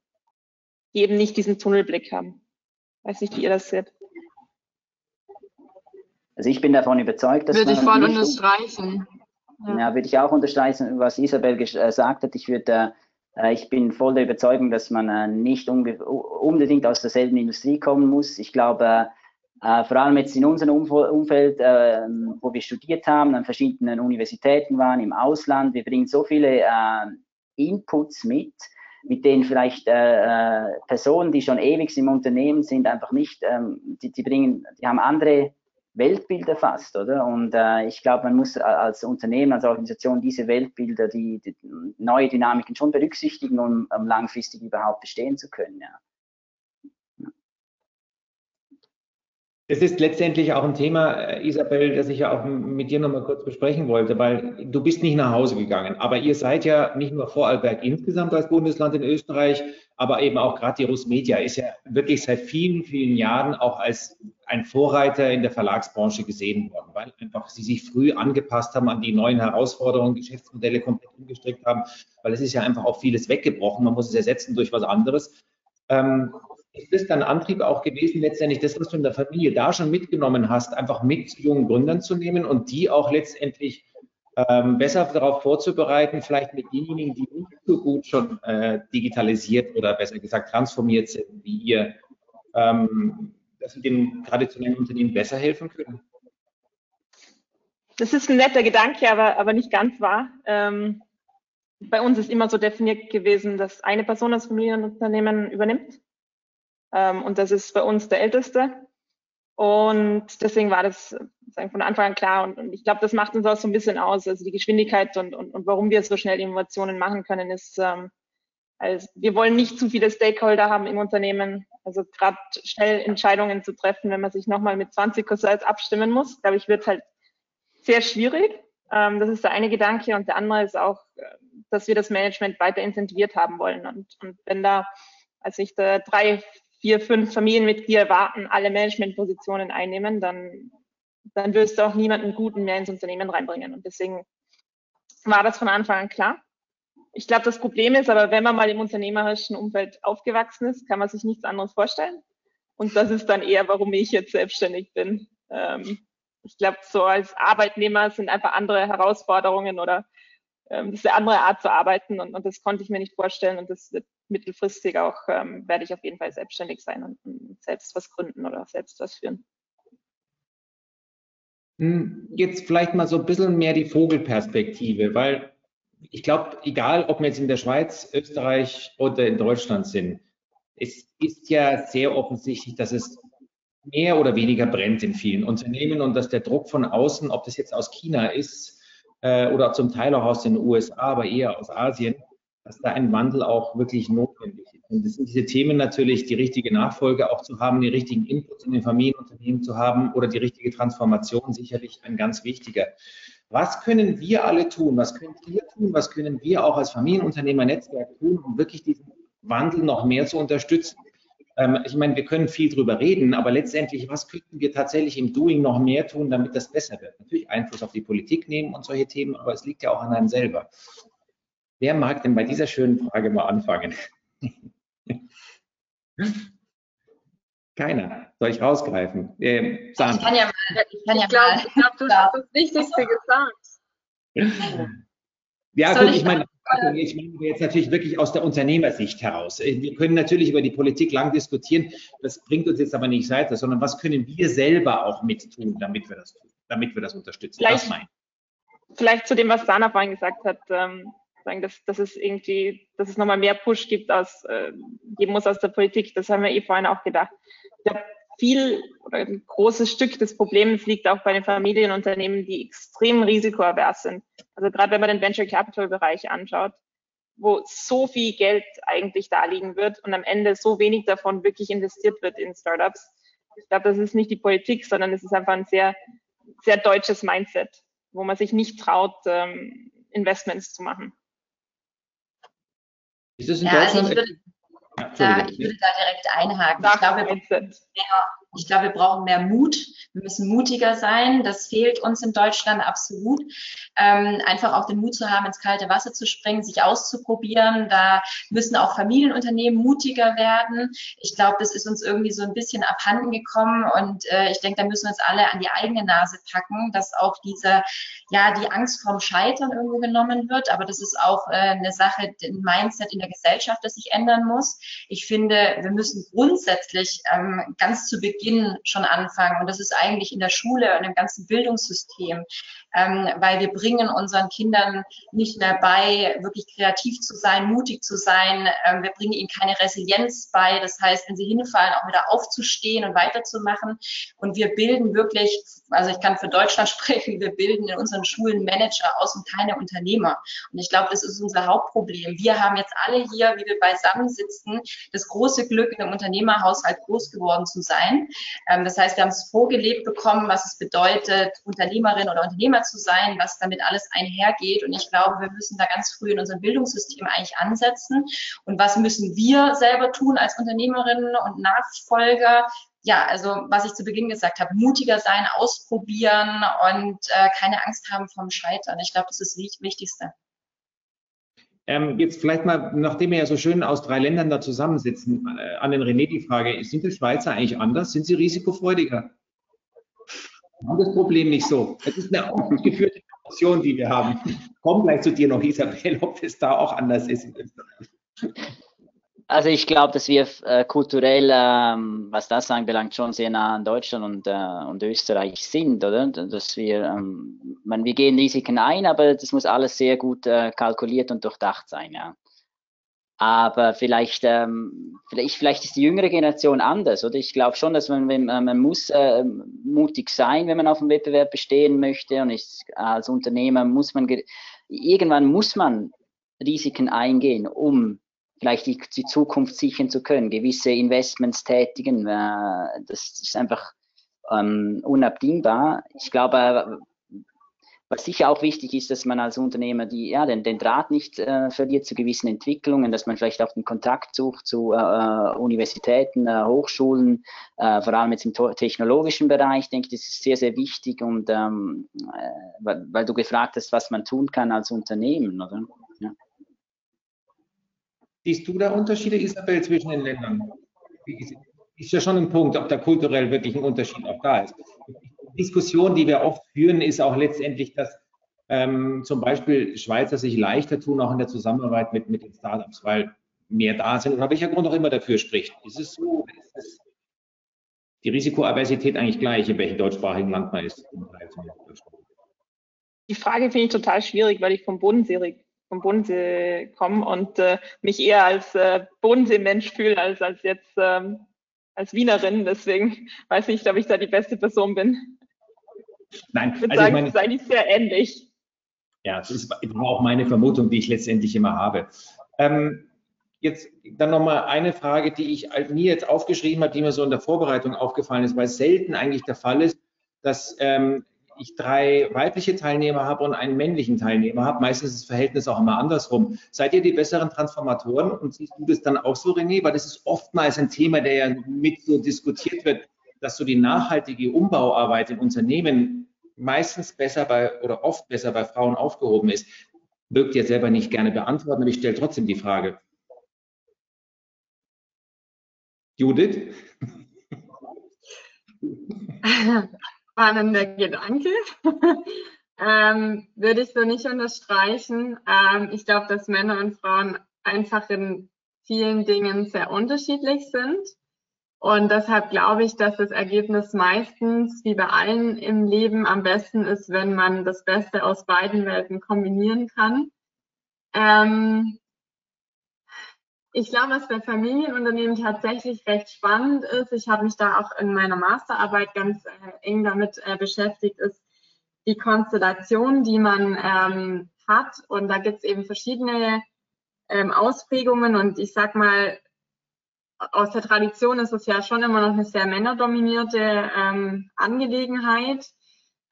die eben nicht diesen Tunnelblick haben. Weiß nicht, wie ihr das seht. Also ich bin davon überzeugt, dass würde ich voll unterstreichen. Ja. ja, würde ich auch unterstreichen, was Isabel gesagt hat. Ich würde äh, ich bin voll der Überzeugung, dass man äh, nicht unbedingt aus derselben Industrie kommen muss. Ich glaube, äh, vor allem jetzt in unserem Umfeld, wo wir studiert haben, an verschiedenen Universitäten waren, im Ausland, wir bringen so viele Inputs mit, mit denen vielleicht Personen, die schon ewig im Unternehmen sind, einfach nicht, ähm, die, die bringen, die haben andere Weltbilder fast, oder? Und äh, ich glaube, man muss als Unternehmen, als Organisation diese Weltbilder, die, die neue Dynamiken schon berücksichtigen, um, um langfristig überhaupt bestehen zu können. Ja. Es ist letztendlich auch ein Thema, äh, Isabel, das ich ja auch mit dir nochmal kurz besprechen wollte, weil du bist nicht nach Hause gegangen, aber ihr seid ja nicht nur Vorarlberg insgesamt als Bundesland in Österreich, aber eben auch gerade die Rusmedia ist ja wirklich seit vielen, vielen Jahren auch als ein Vorreiter in der Verlagsbranche gesehen worden, weil einfach sie sich früh angepasst haben an die neuen Herausforderungen, Geschäftsmodelle komplett umgestrickt haben, weil es ist ja einfach auch vieles weggebrochen, man muss es ersetzen durch was anderes. Ähm, ist das dein Antrieb auch gewesen, letztendlich das, was du in der Familie da schon mitgenommen hast, einfach mit jungen Gründern zu nehmen und die auch letztendlich ähm, besser darauf vorzubereiten, vielleicht mit denjenigen, die nicht so gut schon äh, digitalisiert oder besser gesagt transformiert sind, wie ihr, ähm, dass sie den traditionellen Unternehmen besser helfen können? Das ist ein netter Gedanke, aber, aber nicht ganz wahr. Ähm, bei uns ist immer so definiert gewesen, dass eine Person das Familienunternehmen übernimmt ähm, und das ist bei uns der Älteste. Und deswegen war das sagen, von Anfang an klar. Und, und ich glaube, das macht uns auch so ein bisschen aus. Also die Geschwindigkeit und, und, und warum wir so schnell Innovationen machen können, ist, ähm, also wir wollen nicht zu viele Stakeholder haben im Unternehmen. Also gerade schnell Entscheidungen zu treffen, wenn man sich nochmal mit 20 Consults abstimmen muss, glaube ich, wird halt sehr schwierig. Ähm, das ist der eine Gedanke. Und der andere ist auch, äh, dass wir das Management weiter incentiviert haben wollen. Und, und wenn da, als ich da drei, vier, fünf Familienmitglieder warten, alle Managementpositionen einnehmen, dann, dann wirst du auch niemanden Guten mehr ins Unternehmen reinbringen. Und deswegen war das von Anfang an klar. ich glaube, das Problem ist aber, wenn man mal im unternehmerischen Umfeld aufgewachsen ist, kann man sich nichts anderes vorstellen. Und das ist dann eher, warum ich jetzt selbstständig bin. Ähm, ich glaube, so als Arbeitnehmer sind einfach andere Herausforderungen oder ähm, das ist eine andere Art zu arbeiten und, und, das konnte ich mir nicht vorstellen und das wird mittelfristig auch, ähm, werde ich auf jeden Fall selbstständig sein und, und selbst was gründen oder selbst was führen. Hm, jetzt vielleicht mal so ein bisschen mehr die Vogelperspektive, weil ich glaube, egal ob wir jetzt in der Schweiz, Österreich oder in Deutschland sind, es ist ja sehr offensichtlich, dass es mehr oder weniger brennt in vielen Unternehmen und dass der Druck von außen, ob das jetzt aus China ist äh, oder zum Teil auch aus den USA, aber eher aus Asien, dass da ein Wandel auch wirklich notwendig ist. Und das sind diese Themen natürlich, die richtige Nachfolge auch zu haben, die richtigen Inputs in den Familienunternehmen zu haben oder die richtige Transformation sicherlich ein ganz wichtiger. Was können wir alle tun? Was könnt ihr tun? Was können wir auch als Familienunternehmer-Netzwerk tun, um wirklich diesen Wandel noch mehr zu unterstützen? Ähm, ich meine, wir können viel drüber reden, aber letztendlich, was könnten wir tatsächlich im Doing noch mehr tun, damit das besser wird? Natürlich Einfluss auf die Politik nehmen und solche Themen, aber es liegt ja auch an einem selber. Wer mag denn bei dieser schönen Frage mal anfangen? Keiner. Soll ich rausgreifen? Ähm, ich kann ja mal. Ich, ich glaube, glaub, du hast das Wichtigste gesagt. Ja, Soll gut, ich meine, ich meine jetzt natürlich wirklich aus der Unternehmersicht heraus. Wir können natürlich über die Politik lang diskutieren, das bringt uns jetzt aber nicht weiter, sondern was können wir selber auch mit tun, damit wir das tun, damit wir das unterstützen? Vielleicht, vielleicht zu dem, was Sana vorhin gesagt hat, ähm, dass, dass es irgendwie, dass es nochmal mehr Push gibt aus, äh, geben muss aus der Politik. Das haben wir eh vorhin auch gedacht. Ich glaube, viel oder ein großes Stück des Problems liegt auch bei den Familienunternehmen, die extrem risikoavers sind. Also gerade wenn man den Venture Capital Bereich anschaut, wo so viel Geld eigentlich da liegen wird und am Ende so wenig davon wirklich investiert wird in Startups. Ich glaube, das ist nicht die Politik, sondern es ist einfach ein sehr, sehr deutsches Mindset, wo man sich nicht traut, ähm, Investments zu machen. Ist das in ja, Deutschland? Also ich, würde, da, ich würde da direkt einhaken. Ich glaube, wir, ich glaube, wir brauchen mehr Mut. Wir müssen mutiger sein. Das fehlt uns in Deutschland absolut. Ähm, einfach auch den Mut zu haben, ins kalte Wasser zu springen, sich auszuprobieren. Da müssen auch Familienunternehmen mutiger werden. Ich glaube, das ist uns irgendwie so ein bisschen abhanden gekommen. Und äh, ich denke, da müssen wir uns alle an die eigene Nase packen, dass auch diese, ja, die Angst vorm Scheitern irgendwo genommen wird. Aber das ist auch äh, eine Sache, ein Mindset in der Gesellschaft, das sich ändern muss. Ich finde, wir müssen grundsätzlich ähm, ganz zu Beginn Beginn schon anfangen. Und das ist eigentlich in der Schule und im ganzen Bildungssystem, ähm, weil wir bringen unseren Kindern nicht mehr bei, wirklich kreativ zu sein, mutig zu sein. Ähm, wir bringen ihnen keine Resilienz bei. Das heißt, wenn sie hinfallen, auch wieder aufzustehen und weiterzumachen. Und wir bilden wirklich, also ich kann für Deutschland sprechen, wir bilden in unseren Schulen Manager aus und keine Unternehmer. Und ich glaube, das ist unser Hauptproblem. Wir haben jetzt alle hier, wie wir beisammen sitzen, das große Glück, in einem Unternehmerhaushalt groß geworden zu sein. Ähm, das heißt, wir haben es vorgelebt bekommen, was es bedeutet, Unternehmerin oder Unternehmer zu sein, was damit alles einhergeht. Und ich glaube, wir müssen da ganz früh in unserem Bildungssystem eigentlich ansetzen. Und was müssen wir selber tun als Unternehmerinnen und Nachfolger? ja, also was ich zu Beginn gesagt habe, mutiger sein, ausprobieren und äh, keine Angst haben vom Scheitern. Ich glaube, das ist das Wichtigste. Ähm, jetzt vielleicht mal, nachdem wir ja so schön aus drei Ländern da zusammensitzen, äh, an den René die Frage, sind die Schweizer eigentlich anders? Sind sie risikofreudiger? Haben das Problem nicht so. Es ist eine ausgeführte Diskussion, die wir haben. Komm gleich zu dir noch, Isabel, ob es da auch anders ist in Österreich. Also ich glaube, dass wir äh, kulturell, ähm, was das anbelangt, schon sehr nah an Deutschland und, äh, und Österreich sind, oder? Dass wir, ähm, man, wir gehen Risiken ein, aber das muss alles sehr gut äh, kalkuliert und durchdacht sein, ja. Aber vielleicht, ähm, vielleicht, vielleicht ist die jüngere Generation anders, oder? Ich glaube schon, dass man, wenn, man muss äh, mutig sein, wenn man auf dem Wettbewerb bestehen möchte. Und ich, als Unternehmer muss man, irgendwann muss man Risiken eingehen, um vielleicht die, die Zukunft sichern zu können, gewisse Investments tätigen. Äh, das ist einfach ähm, unabdingbar. Ich glaube, was sicher auch wichtig ist, dass man als Unternehmer die, ja, den, den Draht nicht äh, verliert zu gewissen Entwicklungen, dass man vielleicht auch den Kontakt sucht zu äh, äh Universitäten, äh, Hochschulen, äh, vor allem jetzt im technologischen Bereich, ich denke das ist sehr, sehr wichtig und ähm, äh, weil, weil, du gefragt hast, was man tun kann als Unternehmen, oder? Ja. Siehst du da Unterschiede, Isabel, zwischen den Ländern? Ist ja schon ein Punkt, ob da kulturell wirklich ein Unterschied auch da ist. Die Diskussion, die wir oft führen, ist auch letztendlich, dass ähm, zum Beispiel Schweizer sich leichter tun, auch in der Zusammenarbeit mit, mit den Startups, weil mehr da sind oder welcher Grund auch immer dafür spricht. Ist es so? Ist es die Risikoaversität eigentlich gleich, in welchem deutschsprachigen Land man ist? Die Frage finde ich total schwierig, weil ich vom Bodensee vom Bodensee komme und äh, mich eher als äh, Bodenseemensch fühle, als, als jetzt ähm, als Wienerin. Deswegen weiß ich nicht, ob ich da die beste Person bin. Nein, ich würde also sagen, es ist eigentlich sehr ähnlich. Ja, das ist auch meine Vermutung, die ich letztendlich immer habe. Ähm, jetzt dann nochmal eine Frage, die ich mir jetzt aufgeschrieben habe, die mir so in der Vorbereitung aufgefallen ist, weil es selten eigentlich der Fall ist, dass ähm, ich drei weibliche Teilnehmer habe und einen männlichen Teilnehmer habe. Meistens ist das Verhältnis auch immer andersrum. Seid ihr die besseren Transformatoren und siehst du das dann auch so, René? Weil das ist oftmals ein Thema, der ja mit so diskutiert wird, dass so die nachhaltige Umbauarbeit in Unternehmen meistens besser bei oder oft besser bei Frauen aufgehoben ist. Mögt ihr selber nicht gerne beantworten, aber ich stelle trotzdem die Frage. Judith? spannender Gedanke. ähm, würde ich so nicht unterstreichen. Ähm, ich glaube, dass Männer und Frauen einfach in vielen Dingen sehr unterschiedlich sind. Und deshalb glaube ich, dass das Ergebnis meistens, wie bei allen im Leben, am besten ist, wenn man das Beste aus beiden Welten kombinieren kann. Ähm, ich glaube, was bei Familienunternehmen tatsächlich recht spannend ist, ich habe mich da auch in meiner Masterarbeit ganz äh, eng damit äh, beschäftigt, ist die Konstellation, die man ähm, hat. Und da gibt es eben verschiedene ähm, Ausprägungen. Und ich sag mal, aus der Tradition ist es ja schon immer noch eine sehr männerdominierte ähm, Angelegenheit.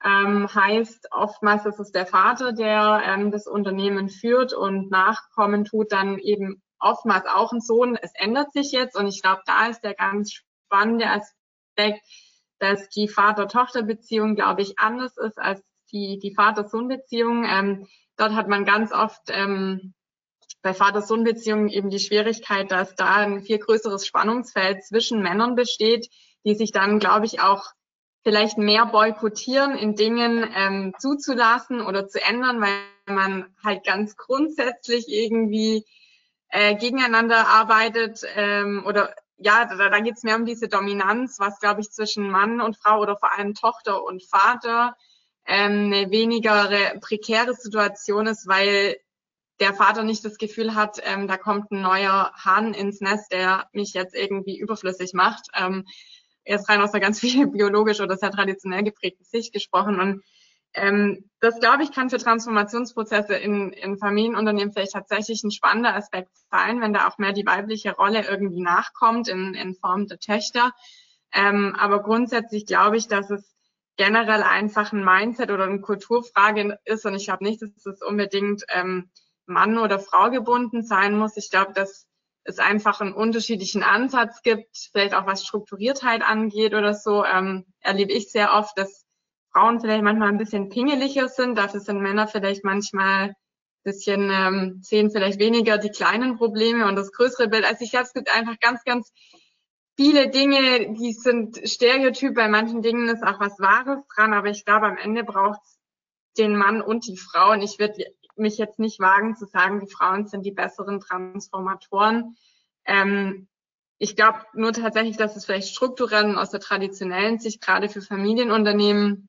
Ähm, heißt, oftmals ist es der Vater, der ähm, das Unternehmen führt und Nachkommen tut dann eben oftmals auch ein Sohn. Es ändert sich jetzt und ich glaube, da ist der ganz spannende Aspekt, dass die Vater-Tochter-Beziehung, glaube ich, anders ist als die, die Vater-Sohn-Beziehung. Ähm, dort hat man ganz oft ähm, bei Vater-Sohn-Beziehungen eben die Schwierigkeit, dass da ein viel größeres Spannungsfeld zwischen Männern besteht, die sich dann, glaube ich, auch vielleicht mehr boykottieren, in Dingen ähm, zuzulassen oder zu ändern, weil man halt ganz grundsätzlich irgendwie äh, gegeneinander arbeitet ähm, oder ja, da, da geht es mehr um diese Dominanz, was glaube ich zwischen Mann und Frau oder vor allem Tochter und Vater ähm, eine weniger prekäre Situation ist, weil der Vater nicht das Gefühl hat, ähm, da kommt ein neuer Hahn ins Nest, der mich jetzt irgendwie überflüssig macht. Ähm, er ist rein aus einer ganz viel biologisch oder sehr traditionell geprägten Sicht gesprochen und ähm, das, glaube ich, kann für Transformationsprozesse in, in Familienunternehmen vielleicht tatsächlich ein spannender Aspekt sein, wenn da auch mehr die weibliche Rolle irgendwie nachkommt in, in Form der Töchter. Ähm, aber grundsätzlich glaube ich, dass es generell einfach ein Mindset oder eine Kulturfrage ist und ich glaube nicht, dass es unbedingt ähm, Mann oder Frau gebunden sein muss. Ich glaube, dass es einfach einen unterschiedlichen Ansatz gibt, vielleicht auch was Strukturiertheit angeht oder so, ähm, erlebe ich sehr oft, dass Frauen vielleicht manchmal ein bisschen pingeliger sind, dafür sind Männer vielleicht manchmal bisschen, ähm, sehen vielleicht weniger die kleinen Probleme und das größere Bild. Also ich glaube, es gibt einfach ganz, ganz viele Dinge, die sind Stereotyp. Bei manchen Dingen ist auch was Wahres dran, aber ich glaube, am Ende braucht es den Mann und die Frau. Und ich würde mich jetzt nicht wagen zu sagen, die Frauen sind die besseren Transformatoren. Ähm, ich glaube nur tatsächlich, dass es vielleicht strukturell aus der traditionellen Sicht gerade für Familienunternehmen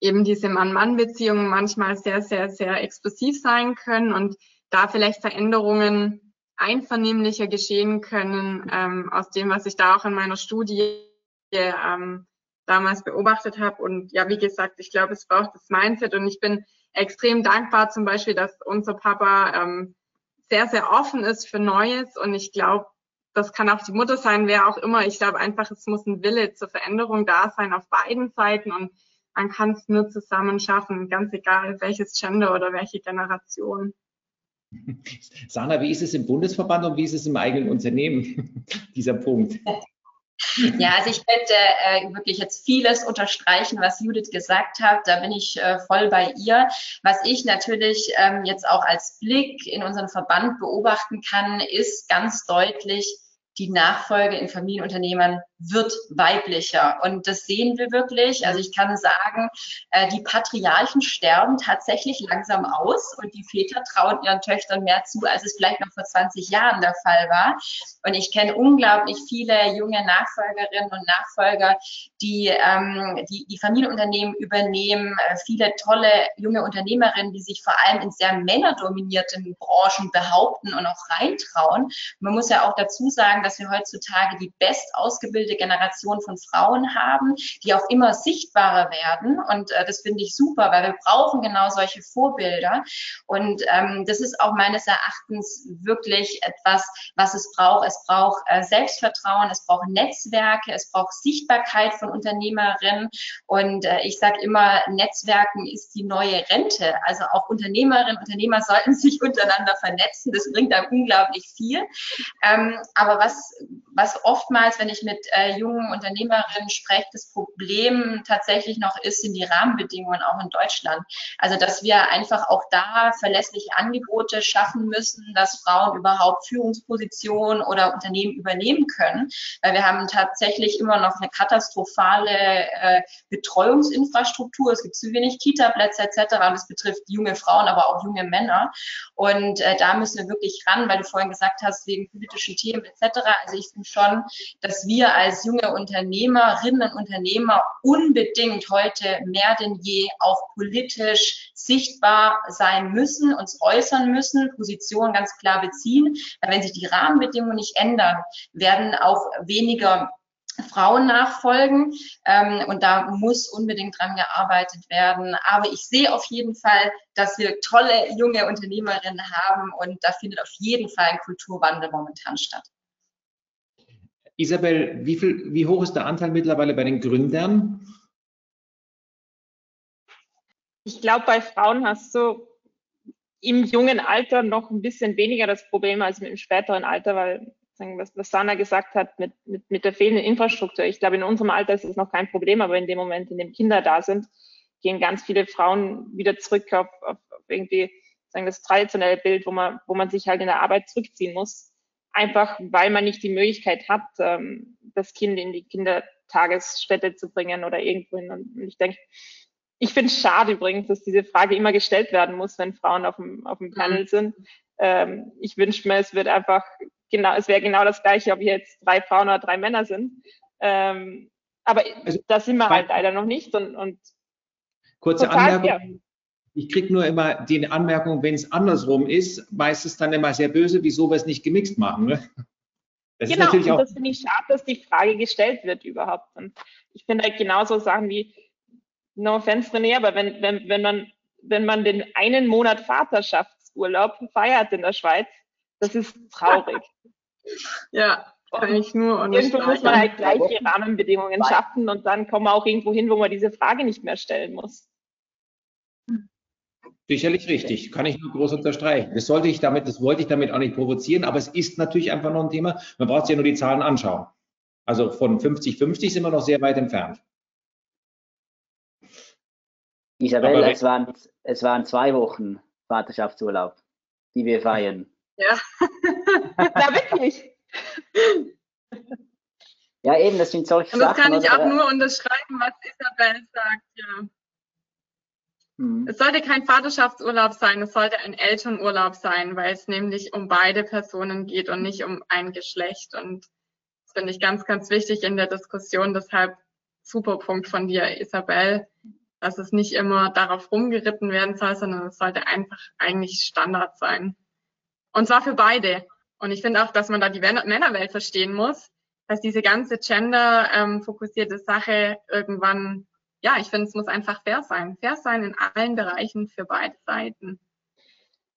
eben diese Mann-Mann-Beziehungen manchmal sehr, sehr, sehr explosiv sein können und da vielleicht Veränderungen einvernehmlicher geschehen können, ähm, aus dem, was ich da auch in meiner Studie ähm, damals beobachtet habe. Und ja, wie gesagt, ich glaube, es braucht das Mindset und ich bin extrem dankbar zum Beispiel, dass unser Papa ähm, sehr, sehr offen ist für Neues und ich glaube, das kann auch die Mutter sein, wer auch immer. Ich glaube einfach, es muss ein Wille zur Veränderung da sein auf beiden Seiten und man kann es nur zusammen schaffen, ganz egal welches Gender oder welche Generation. Sana, wie ist es im Bundesverband und wie ist es im eigenen Unternehmen, dieser Punkt? Ja, also ich könnte äh, wirklich jetzt vieles unterstreichen, was Judith gesagt hat. Da bin ich äh, voll bei ihr. Was ich natürlich ähm, jetzt auch als Blick in unseren Verband beobachten kann, ist ganz deutlich, die Nachfolge in Familienunternehmen wird weiblicher. Und das sehen wir wirklich. Also ich kann sagen, äh, die Patriarchen sterben tatsächlich langsam aus und die Väter trauen ihren Töchtern mehr zu, als es vielleicht noch vor 20 Jahren der Fall war. Und ich kenne unglaublich viele junge Nachfolgerinnen und Nachfolger, die ähm, die, die Familienunternehmen übernehmen, äh, viele tolle junge Unternehmerinnen, die sich vor allem in sehr männerdominierten Branchen behaupten und auch reintrauen. Man muss ja auch dazu sagen, dass wir heutzutage die best ausgebildete Generation von Frauen haben, die auch immer sichtbarer werden. Und äh, das finde ich super, weil wir brauchen genau solche Vorbilder. Und ähm, das ist auch meines Erachtens wirklich etwas, was es braucht. Es braucht äh, Selbstvertrauen, es braucht Netzwerke, es braucht Sichtbarkeit von Unternehmerinnen. Und äh, ich sage immer, Netzwerken ist die neue Rente. Also auch Unternehmerinnen, Unternehmer sollten sich untereinander vernetzen. Das bringt dann unglaublich viel. Ähm, aber was was, was oftmals, wenn ich mit äh, jungen Unternehmerinnen spreche, das Problem tatsächlich noch ist, sind die Rahmenbedingungen auch in Deutschland. Also, dass wir einfach auch da verlässliche Angebote schaffen müssen, dass Frauen überhaupt Führungspositionen oder Unternehmen übernehmen können. Weil wir haben tatsächlich immer noch eine katastrophale äh, Betreuungsinfrastruktur. Es gibt zu wenig Kita-Plätze etc. Und das betrifft junge Frauen, aber auch junge Männer. Und äh, da müssen wir wirklich ran, weil du vorhin gesagt hast, wegen politischen Themen etc. Also ich finde schon, dass wir als junge Unternehmerinnen und Unternehmer unbedingt heute mehr denn je auch politisch sichtbar sein müssen, uns äußern müssen, Positionen ganz klar beziehen. Weil wenn sich die Rahmenbedingungen nicht ändern, werden auch weniger Frauen nachfolgen. Ähm, und da muss unbedingt dran gearbeitet werden. Aber ich sehe auf jeden Fall, dass wir tolle junge Unternehmerinnen haben und da findet auf jeden Fall ein Kulturwandel momentan statt. Isabel, wie, viel, wie hoch ist der Anteil mittlerweile bei den Gründern? Ich glaube, bei Frauen hast du im jungen Alter noch ein bisschen weniger das Problem als im späteren Alter, weil was, was Sana gesagt hat mit, mit, mit der fehlenden Infrastruktur. Ich glaube, in unserem Alter ist es noch kein Problem, aber in dem Moment, in dem Kinder da sind, gehen ganz viele Frauen wieder zurück auf, auf, irgendwie sagen das traditionelle Bild, wo man, wo man sich halt in der Arbeit zurückziehen muss einfach weil man nicht die Möglichkeit hat, ähm, das Kind in die Kindertagesstätte zu bringen oder irgendwohin. Und ich denke, ich finde es schade übrigens, dass diese Frage immer gestellt werden muss, wenn Frauen auf dem, auf dem Panel mhm. sind. Ähm, ich wünsche mir, es wird einfach genau, es wäre genau das Gleiche, ob jetzt drei Frauen oder drei Männer sind. Ähm, aber also, da sind wir halt leider noch nicht und, und kurze total, Anmerkung. Ich kriege nur immer die Anmerkung, wenn es andersrum ist, meistens dann immer sehr böse, wieso wir es nicht gemixt machen. Ne? Das genau, und das finde ich schade, dass die Frage gestellt wird überhaupt. Und ich finde halt genauso Sachen wie, no offense René, aber wenn, wenn, wenn, man, wenn man den einen Monat Vaterschaftsurlaub feiert in der Schweiz, das ist traurig. ja, kann ich nur Irgendwo muss man halt gleiche Rahmenbedingungen schaffen und dann kommen wir auch irgendwo hin, wo man diese Frage nicht mehr stellen muss. Sicherlich richtig, kann ich nur groß unterstreichen. Das sollte ich damit, das wollte ich damit auch nicht provozieren, aber es ist natürlich einfach noch ein Thema. Man braucht sich ja nur die Zahlen anschauen. Also von 50-50 sind wir noch sehr weit entfernt. Isabel, es waren, es waren zwei Wochen Vaterschaftsurlaub, die wir feiern. Ja, da wirklich. Ja, eben, das sind solche Und das Sachen, kann ich auch nur unterschreiben, was Isabel sagt, ja. Mhm. Es sollte kein Vaterschaftsurlaub sein, es sollte ein Elternurlaub sein, weil es nämlich um beide Personen geht und nicht um ein Geschlecht. Und das finde ich ganz, ganz wichtig in der Diskussion. Deshalb super Punkt von dir, Isabel, dass es nicht immer darauf rumgeritten werden soll, sondern es sollte einfach eigentlich Standard sein. Und zwar für beide. Und ich finde auch, dass man da die Männerwelt verstehen muss, dass diese ganze gender-fokussierte ähm, Sache irgendwann ja, ich finde, es muss einfach fair sein. Fair sein in allen Bereichen für beide Seiten.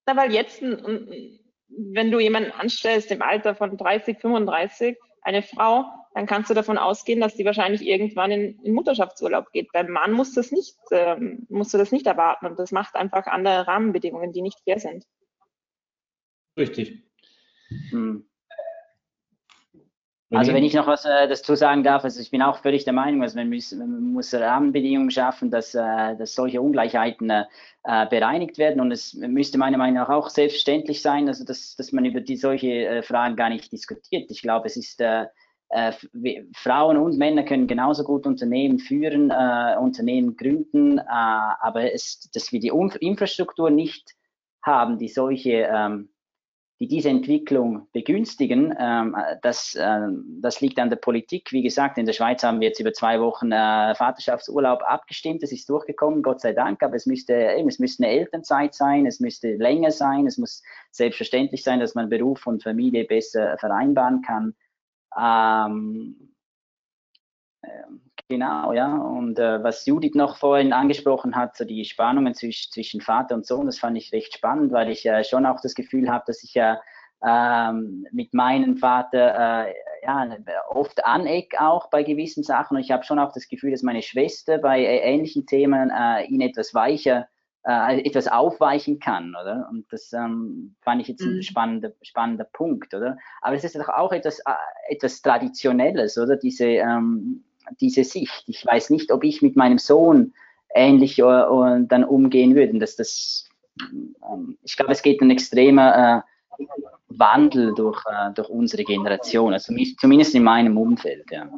Na, weil jetzt, wenn du jemanden anstellst im Alter von 30, 35, eine Frau, dann kannst du davon ausgehen, dass die wahrscheinlich irgendwann in, in Mutterschaftsurlaub geht. Beim Mann musst du das nicht, ähm, musst du das nicht erwarten und das macht einfach andere Rahmenbedingungen, die nicht fair sind. Richtig. Hm. Also wenn ich noch was äh, dazu sagen darf, also ich bin auch völlig der Meinung, also man muss, man muss Rahmenbedingungen schaffen, dass, äh, dass solche Ungleichheiten äh, bereinigt werden und es müsste meiner Meinung nach auch selbstverständlich sein, also dass, dass man über die solche äh, Fragen gar nicht diskutiert. Ich glaube, es ist äh, äh, Frauen und Männer können genauso gut Unternehmen führen, äh, Unternehmen gründen, äh, aber es, dass wir die Infrastruktur nicht haben, die solche ähm, die diese Entwicklung begünstigen. Ähm, das, äh, das liegt an der Politik. Wie gesagt, in der Schweiz haben wir jetzt über zwei Wochen äh, Vaterschaftsurlaub abgestimmt. Das ist durchgekommen, Gott sei Dank. Aber es müsste, eben, es müsste eine Elternzeit sein, es müsste länger sein, es muss selbstverständlich sein, dass man Beruf und Familie besser vereinbaren kann. Ähm, ähm Genau, ja. Und äh, was Judith noch vorhin angesprochen hat, so die Spannungen zwischen, zwischen Vater und Sohn, das fand ich recht spannend, weil ich äh, schon auch das Gefühl habe, dass ich ja äh, mit meinem Vater äh, ja, oft aneck auch bei gewissen Sachen. Und ich habe schon auch das Gefühl, dass meine Schwester bei äh, ähnlichen Themen äh, ihn etwas weicher äh, etwas aufweichen kann, oder? Und das ähm, fand ich jetzt ein mhm. spannender, spannender Punkt, oder? Aber es ist doch auch etwas, etwas Traditionelles, oder? Diese, ähm, diese Sicht. Ich weiß nicht, ob ich mit meinem Sohn ähnlich uh, dann umgehen würde. Das, das, ähm, ich glaube, es geht ein extremer äh, Wandel durch, äh, durch unsere Generation, also zumindest in meinem Umfeld. Ja.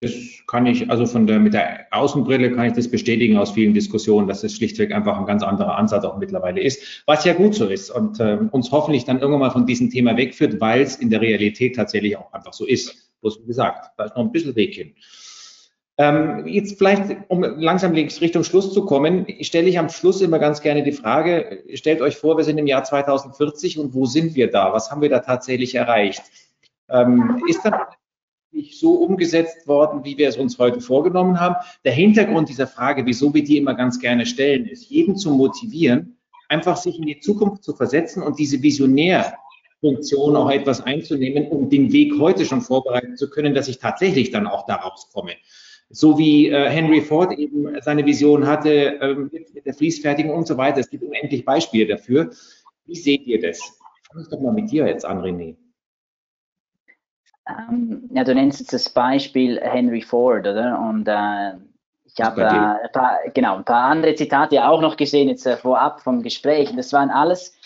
Das kann ich, also von der, mit der Außenbrille kann ich das bestätigen aus vielen Diskussionen, dass es schlichtweg einfach ein ganz anderer Ansatz auch mittlerweile ist, was ja gut so ist und äh, uns hoffentlich dann irgendwann mal von diesem Thema wegführt, weil es in der Realität tatsächlich auch einfach so ist. Bloß wie gesagt, da ist noch ein bisschen Weg hin. Ähm, jetzt vielleicht, um langsam Richtung Schluss zu kommen, stelle ich am Schluss immer ganz gerne die Frage, stellt euch vor, wir sind im Jahr 2040 und wo sind wir da? Was haben wir da tatsächlich erreicht? Ähm, ist dann nicht so umgesetzt worden, wie wir es uns heute vorgenommen haben? Der Hintergrund dieser Frage, wieso wir die immer ganz gerne stellen, ist, jeden zu motivieren, einfach sich in die Zukunft zu versetzen und diese visionär Funktion auch etwas einzunehmen, um den Weg heute schon vorbereiten zu können, dass ich tatsächlich dann auch daraus komme. So wie äh, Henry Ford eben seine Vision hatte ähm, mit, mit der Fließfertigung und so weiter. Es gibt unendlich Beispiele dafür. Wie seht ihr das? Fangen wir doch mal mit dir jetzt an, René. Um, ähm, ja, du nennst jetzt das Beispiel Henry Ford, oder? Und äh, ich habe äh, ein paar, genau, ein paar andere Zitate auch noch gesehen, jetzt äh, vorab vom Gespräch. Das waren alles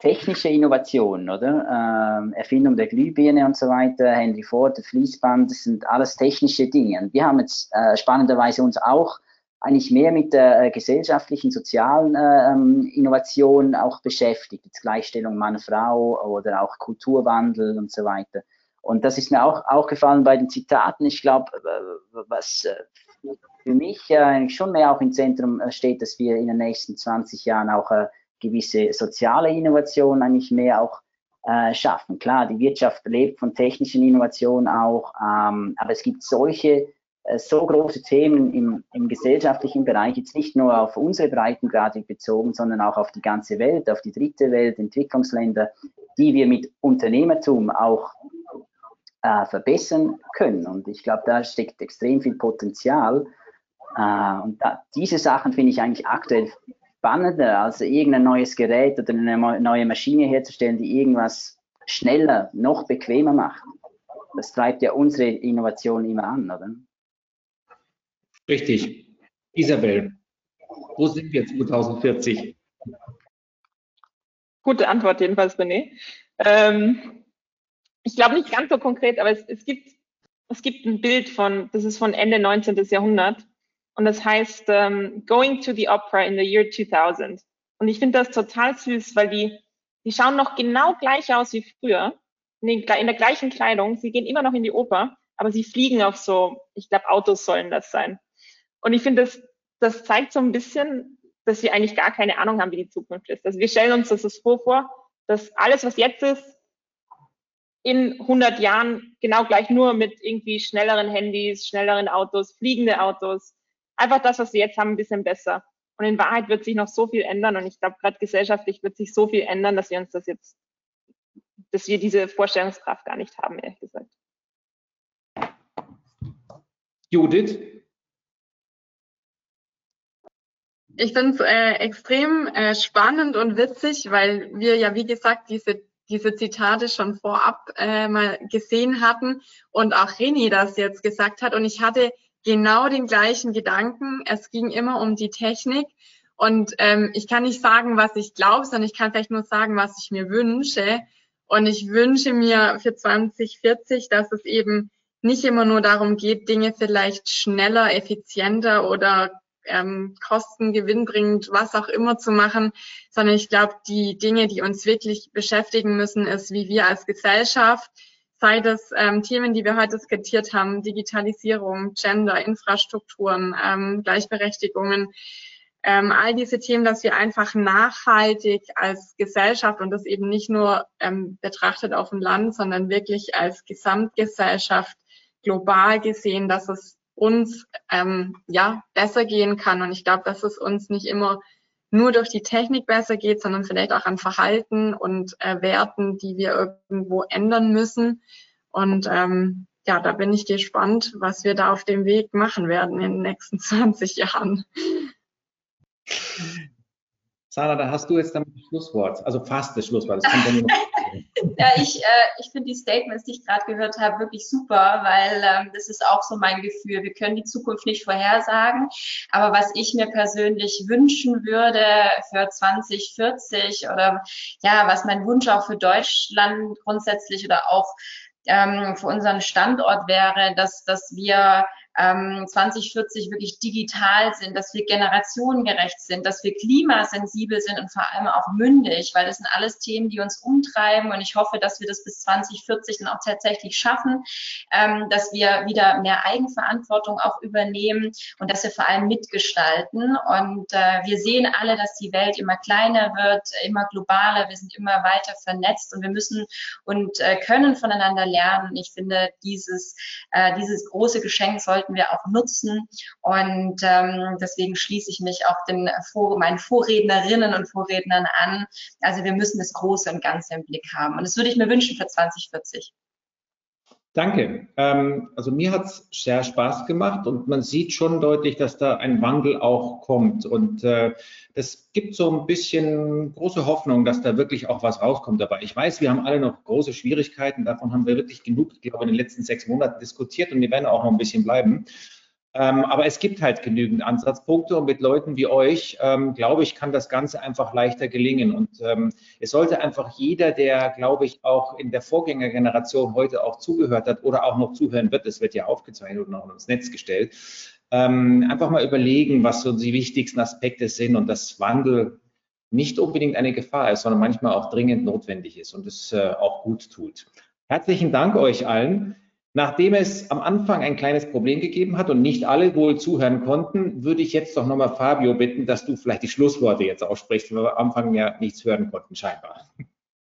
technische Innovationen, oder? Ähm, Erfindung der Glühbirne und so weiter, Henry Ford, der Fließband, das sind alles technische Dinge. Und wir haben jetzt äh, spannenderweise uns auch eigentlich mehr mit der äh, gesellschaftlichen, sozialen äh, ähm, Innovation auch beschäftigt, jetzt Gleichstellung Mann-Frau oder auch Kulturwandel und so weiter. Und das ist mir auch, auch gefallen bei den Zitaten. Ich glaube, was äh, für mich äh, schon mehr auch im Zentrum äh, steht, dass wir in den nächsten 20 Jahren auch äh, gewisse soziale Innovation eigentlich mehr auch äh, schaffen. Klar, die Wirtschaft lebt von technischen Innovationen auch, ähm, aber es gibt solche äh, so große Themen im, im gesellschaftlichen Bereich, jetzt nicht nur auf unsere Breitengrade bezogen, sondern auch auf die ganze Welt, auf die dritte Welt, Entwicklungsländer, die wir mit Unternehmertum auch äh, verbessern können. Und ich glaube, da steckt extrem viel Potenzial. Äh, und da, diese Sachen finde ich eigentlich aktuell spannender, als irgendein neues Gerät oder eine neue Maschine herzustellen, die irgendwas schneller, noch bequemer macht. Das treibt ja unsere Innovation immer an, oder? Richtig. Isabel, wo sind wir 2040? Gute Antwort jedenfalls, René. Ähm, ich glaube nicht ganz so konkret, aber es, es, gibt, es gibt ein Bild von, das ist von Ende 19. Jahrhundert. Und das heißt ähm, Going to the Opera in the Year 2000. Und ich finde das total süß, weil die, die schauen noch genau gleich aus wie früher, in, den, in der gleichen Kleidung. Sie gehen immer noch in die Oper, aber sie fliegen auf so, ich glaube, Autos sollen das sein. Und ich finde, das, das zeigt so ein bisschen, dass wir eigentlich gar keine Ahnung haben, wie die Zukunft ist. Also wir stellen uns das so vor, dass alles, was jetzt ist, in 100 Jahren genau gleich nur mit irgendwie schnelleren Handys, schnelleren Autos, fliegende Autos, einfach das, was wir jetzt haben, ein bisschen besser. Und in Wahrheit wird sich noch so viel ändern und ich glaube, gerade gesellschaftlich wird sich so viel ändern, dass wir uns das jetzt, dass wir diese Vorstellungskraft gar nicht haben, ehrlich gesagt. Judith? Ich finde es äh, extrem äh, spannend und witzig, weil wir ja, wie gesagt, diese diese Zitate schon vorab äh, mal gesehen hatten und auch René das jetzt gesagt hat. Und ich hatte genau den gleichen Gedanken. Es ging immer um die Technik. Und ähm, ich kann nicht sagen, was ich glaube, sondern ich kann vielleicht nur sagen, was ich mir wünsche. Und ich wünsche mir für 2040, dass es eben nicht immer nur darum geht, Dinge vielleicht schneller, effizienter oder ähm, kostengewinnbringend, was auch immer zu machen, sondern ich glaube, die Dinge, die uns wirklich beschäftigen müssen, ist, wie wir als Gesellschaft, sei das ähm, Themen, die wir heute skizziert haben, Digitalisierung, Gender, Infrastrukturen, ähm, Gleichberechtigungen, ähm, all diese Themen, dass wir einfach nachhaltig als Gesellschaft und das eben nicht nur ähm, betrachtet auf dem Land, sondern wirklich als Gesamtgesellschaft global gesehen, dass es uns ähm, ja besser gehen kann. Und ich glaube, dass es uns nicht immer nur durch die Technik besser geht, sondern vielleicht auch an Verhalten und äh, Werten, die wir irgendwo ändern müssen. Und ähm, ja, da bin ich gespannt, was wir da auf dem Weg machen werden in den nächsten 20 Jahren. Sarah, da hast du jetzt damit das Schlusswort, also fast das Schlusswort. Das kommt dann noch ja, ich, äh, ich finde die Statements, die ich gerade gehört habe, wirklich super, weil ähm, das ist auch so mein Gefühl. Wir können die Zukunft nicht vorhersagen, aber was ich mir persönlich wünschen würde für 2040 oder ja, was mein Wunsch auch für Deutschland grundsätzlich oder auch ähm, für unseren Standort wäre, dass, dass wir ähm, 2040 wirklich digital sind, dass wir generationengerecht sind, dass wir klimasensibel sind und vor allem auch mündig, weil das sind alles Themen, die uns umtreiben. Und ich hoffe, dass wir das bis 2040 dann auch tatsächlich schaffen, ähm, dass wir wieder mehr Eigenverantwortung auch übernehmen und dass wir vor allem mitgestalten. Und äh, wir sehen alle, dass die Welt immer kleiner wird, immer globaler, wir sind immer weiter vernetzt und wir müssen und äh, können voneinander lernen. Ich finde, dieses, äh, dieses große Geschenk sollten sollten wir auch nutzen. Und ähm, deswegen schließe ich mich auch den Vor meinen Vorrednerinnen und Vorrednern an. Also wir müssen das Große und Ganze im Blick haben. Und das würde ich mir wünschen für 2040. Danke. Ähm, also mir hat es sehr Spaß gemacht und man sieht schon deutlich, dass da ein Wandel auch kommt. Und äh, das gibt so ein bisschen große Hoffnung, dass da wirklich auch was rauskommt dabei. Ich weiß, wir haben alle noch große Schwierigkeiten. Davon haben wir wirklich genug, ich glaube, in den letzten sechs Monaten diskutiert und die werden auch noch ein bisschen bleiben. Ähm, aber es gibt halt genügend Ansatzpunkte und mit Leuten wie euch, ähm, glaube ich, kann das Ganze einfach leichter gelingen. Und ähm, es sollte einfach jeder, der, glaube ich, auch in der Vorgängergeneration heute auch zugehört hat oder auch noch zuhören wird, es wird ja aufgezeichnet und auch ins Netz gestellt, ähm, einfach mal überlegen, was so die wichtigsten Aspekte sind und dass Wandel nicht unbedingt eine Gefahr ist, sondern manchmal auch dringend notwendig ist und es äh, auch gut tut. Herzlichen Dank euch allen. Nachdem es am Anfang ein kleines Problem gegeben hat und nicht alle wohl zuhören konnten, würde ich jetzt doch nochmal Fabio bitten, dass du vielleicht die Schlussworte jetzt aussprichst, weil wir am Anfang ja nichts hören konnten, scheinbar.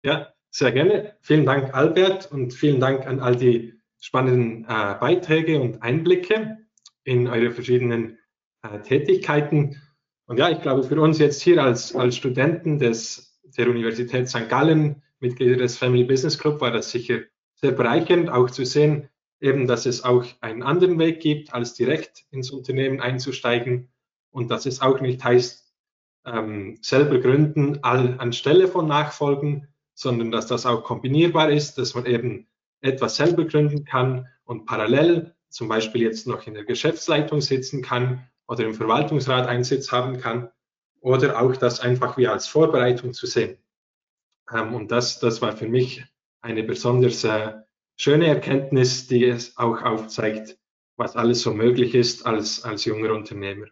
Ja, sehr gerne. Vielen Dank, Albert, und vielen Dank an all die spannenden äh, Beiträge und Einblicke in eure verschiedenen äh, Tätigkeiten. Und ja, ich glaube, für uns jetzt hier als, als Studenten des, der Universität St. Gallen, Mitglieder des Family Business Club, war das sicher sehr bereichernd, auch zu sehen, eben, dass es auch einen anderen Weg gibt, als direkt ins Unternehmen einzusteigen und dass es auch nicht heißt, ähm, selber gründen all, anstelle von Nachfolgen, sondern dass das auch kombinierbar ist, dass man eben etwas selber gründen kann und parallel zum Beispiel jetzt noch in der Geschäftsleitung sitzen kann oder im Verwaltungsrat Einsitz haben kann oder auch das einfach wie als Vorbereitung zu sehen. Ähm, und das, das war für mich eine besonders äh, schöne Erkenntnis, die es auch aufzeigt, was alles so möglich ist als, als junger Unternehmer.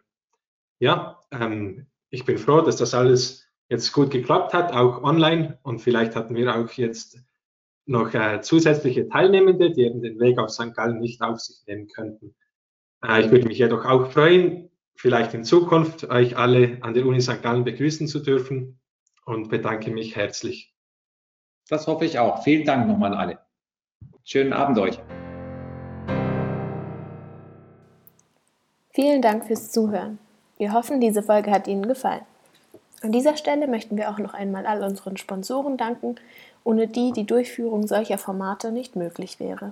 Ja, ähm, ich bin froh, dass das alles jetzt gut geklappt hat, auch online. Und vielleicht hatten wir auch jetzt noch äh, zusätzliche Teilnehmende, die eben den Weg auf St. Gallen nicht auf sich nehmen könnten. Äh, ich würde mich jedoch auch freuen, vielleicht in Zukunft euch alle an der Uni St. Gallen begrüßen zu dürfen und bedanke mich herzlich. Das hoffe ich auch. Vielen Dank nochmal an alle. Schönen Abend euch. Vielen Dank fürs Zuhören. Wir hoffen, diese Folge hat Ihnen gefallen. An dieser Stelle möchten wir auch noch einmal all unseren Sponsoren danken, ohne die die Durchführung solcher Formate nicht möglich wäre.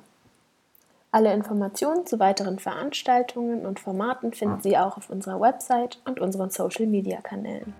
Alle Informationen zu weiteren Veranstaltungen und Formaten finden Sie auch auf unserer Website und unseren Social-Media-Kanälen.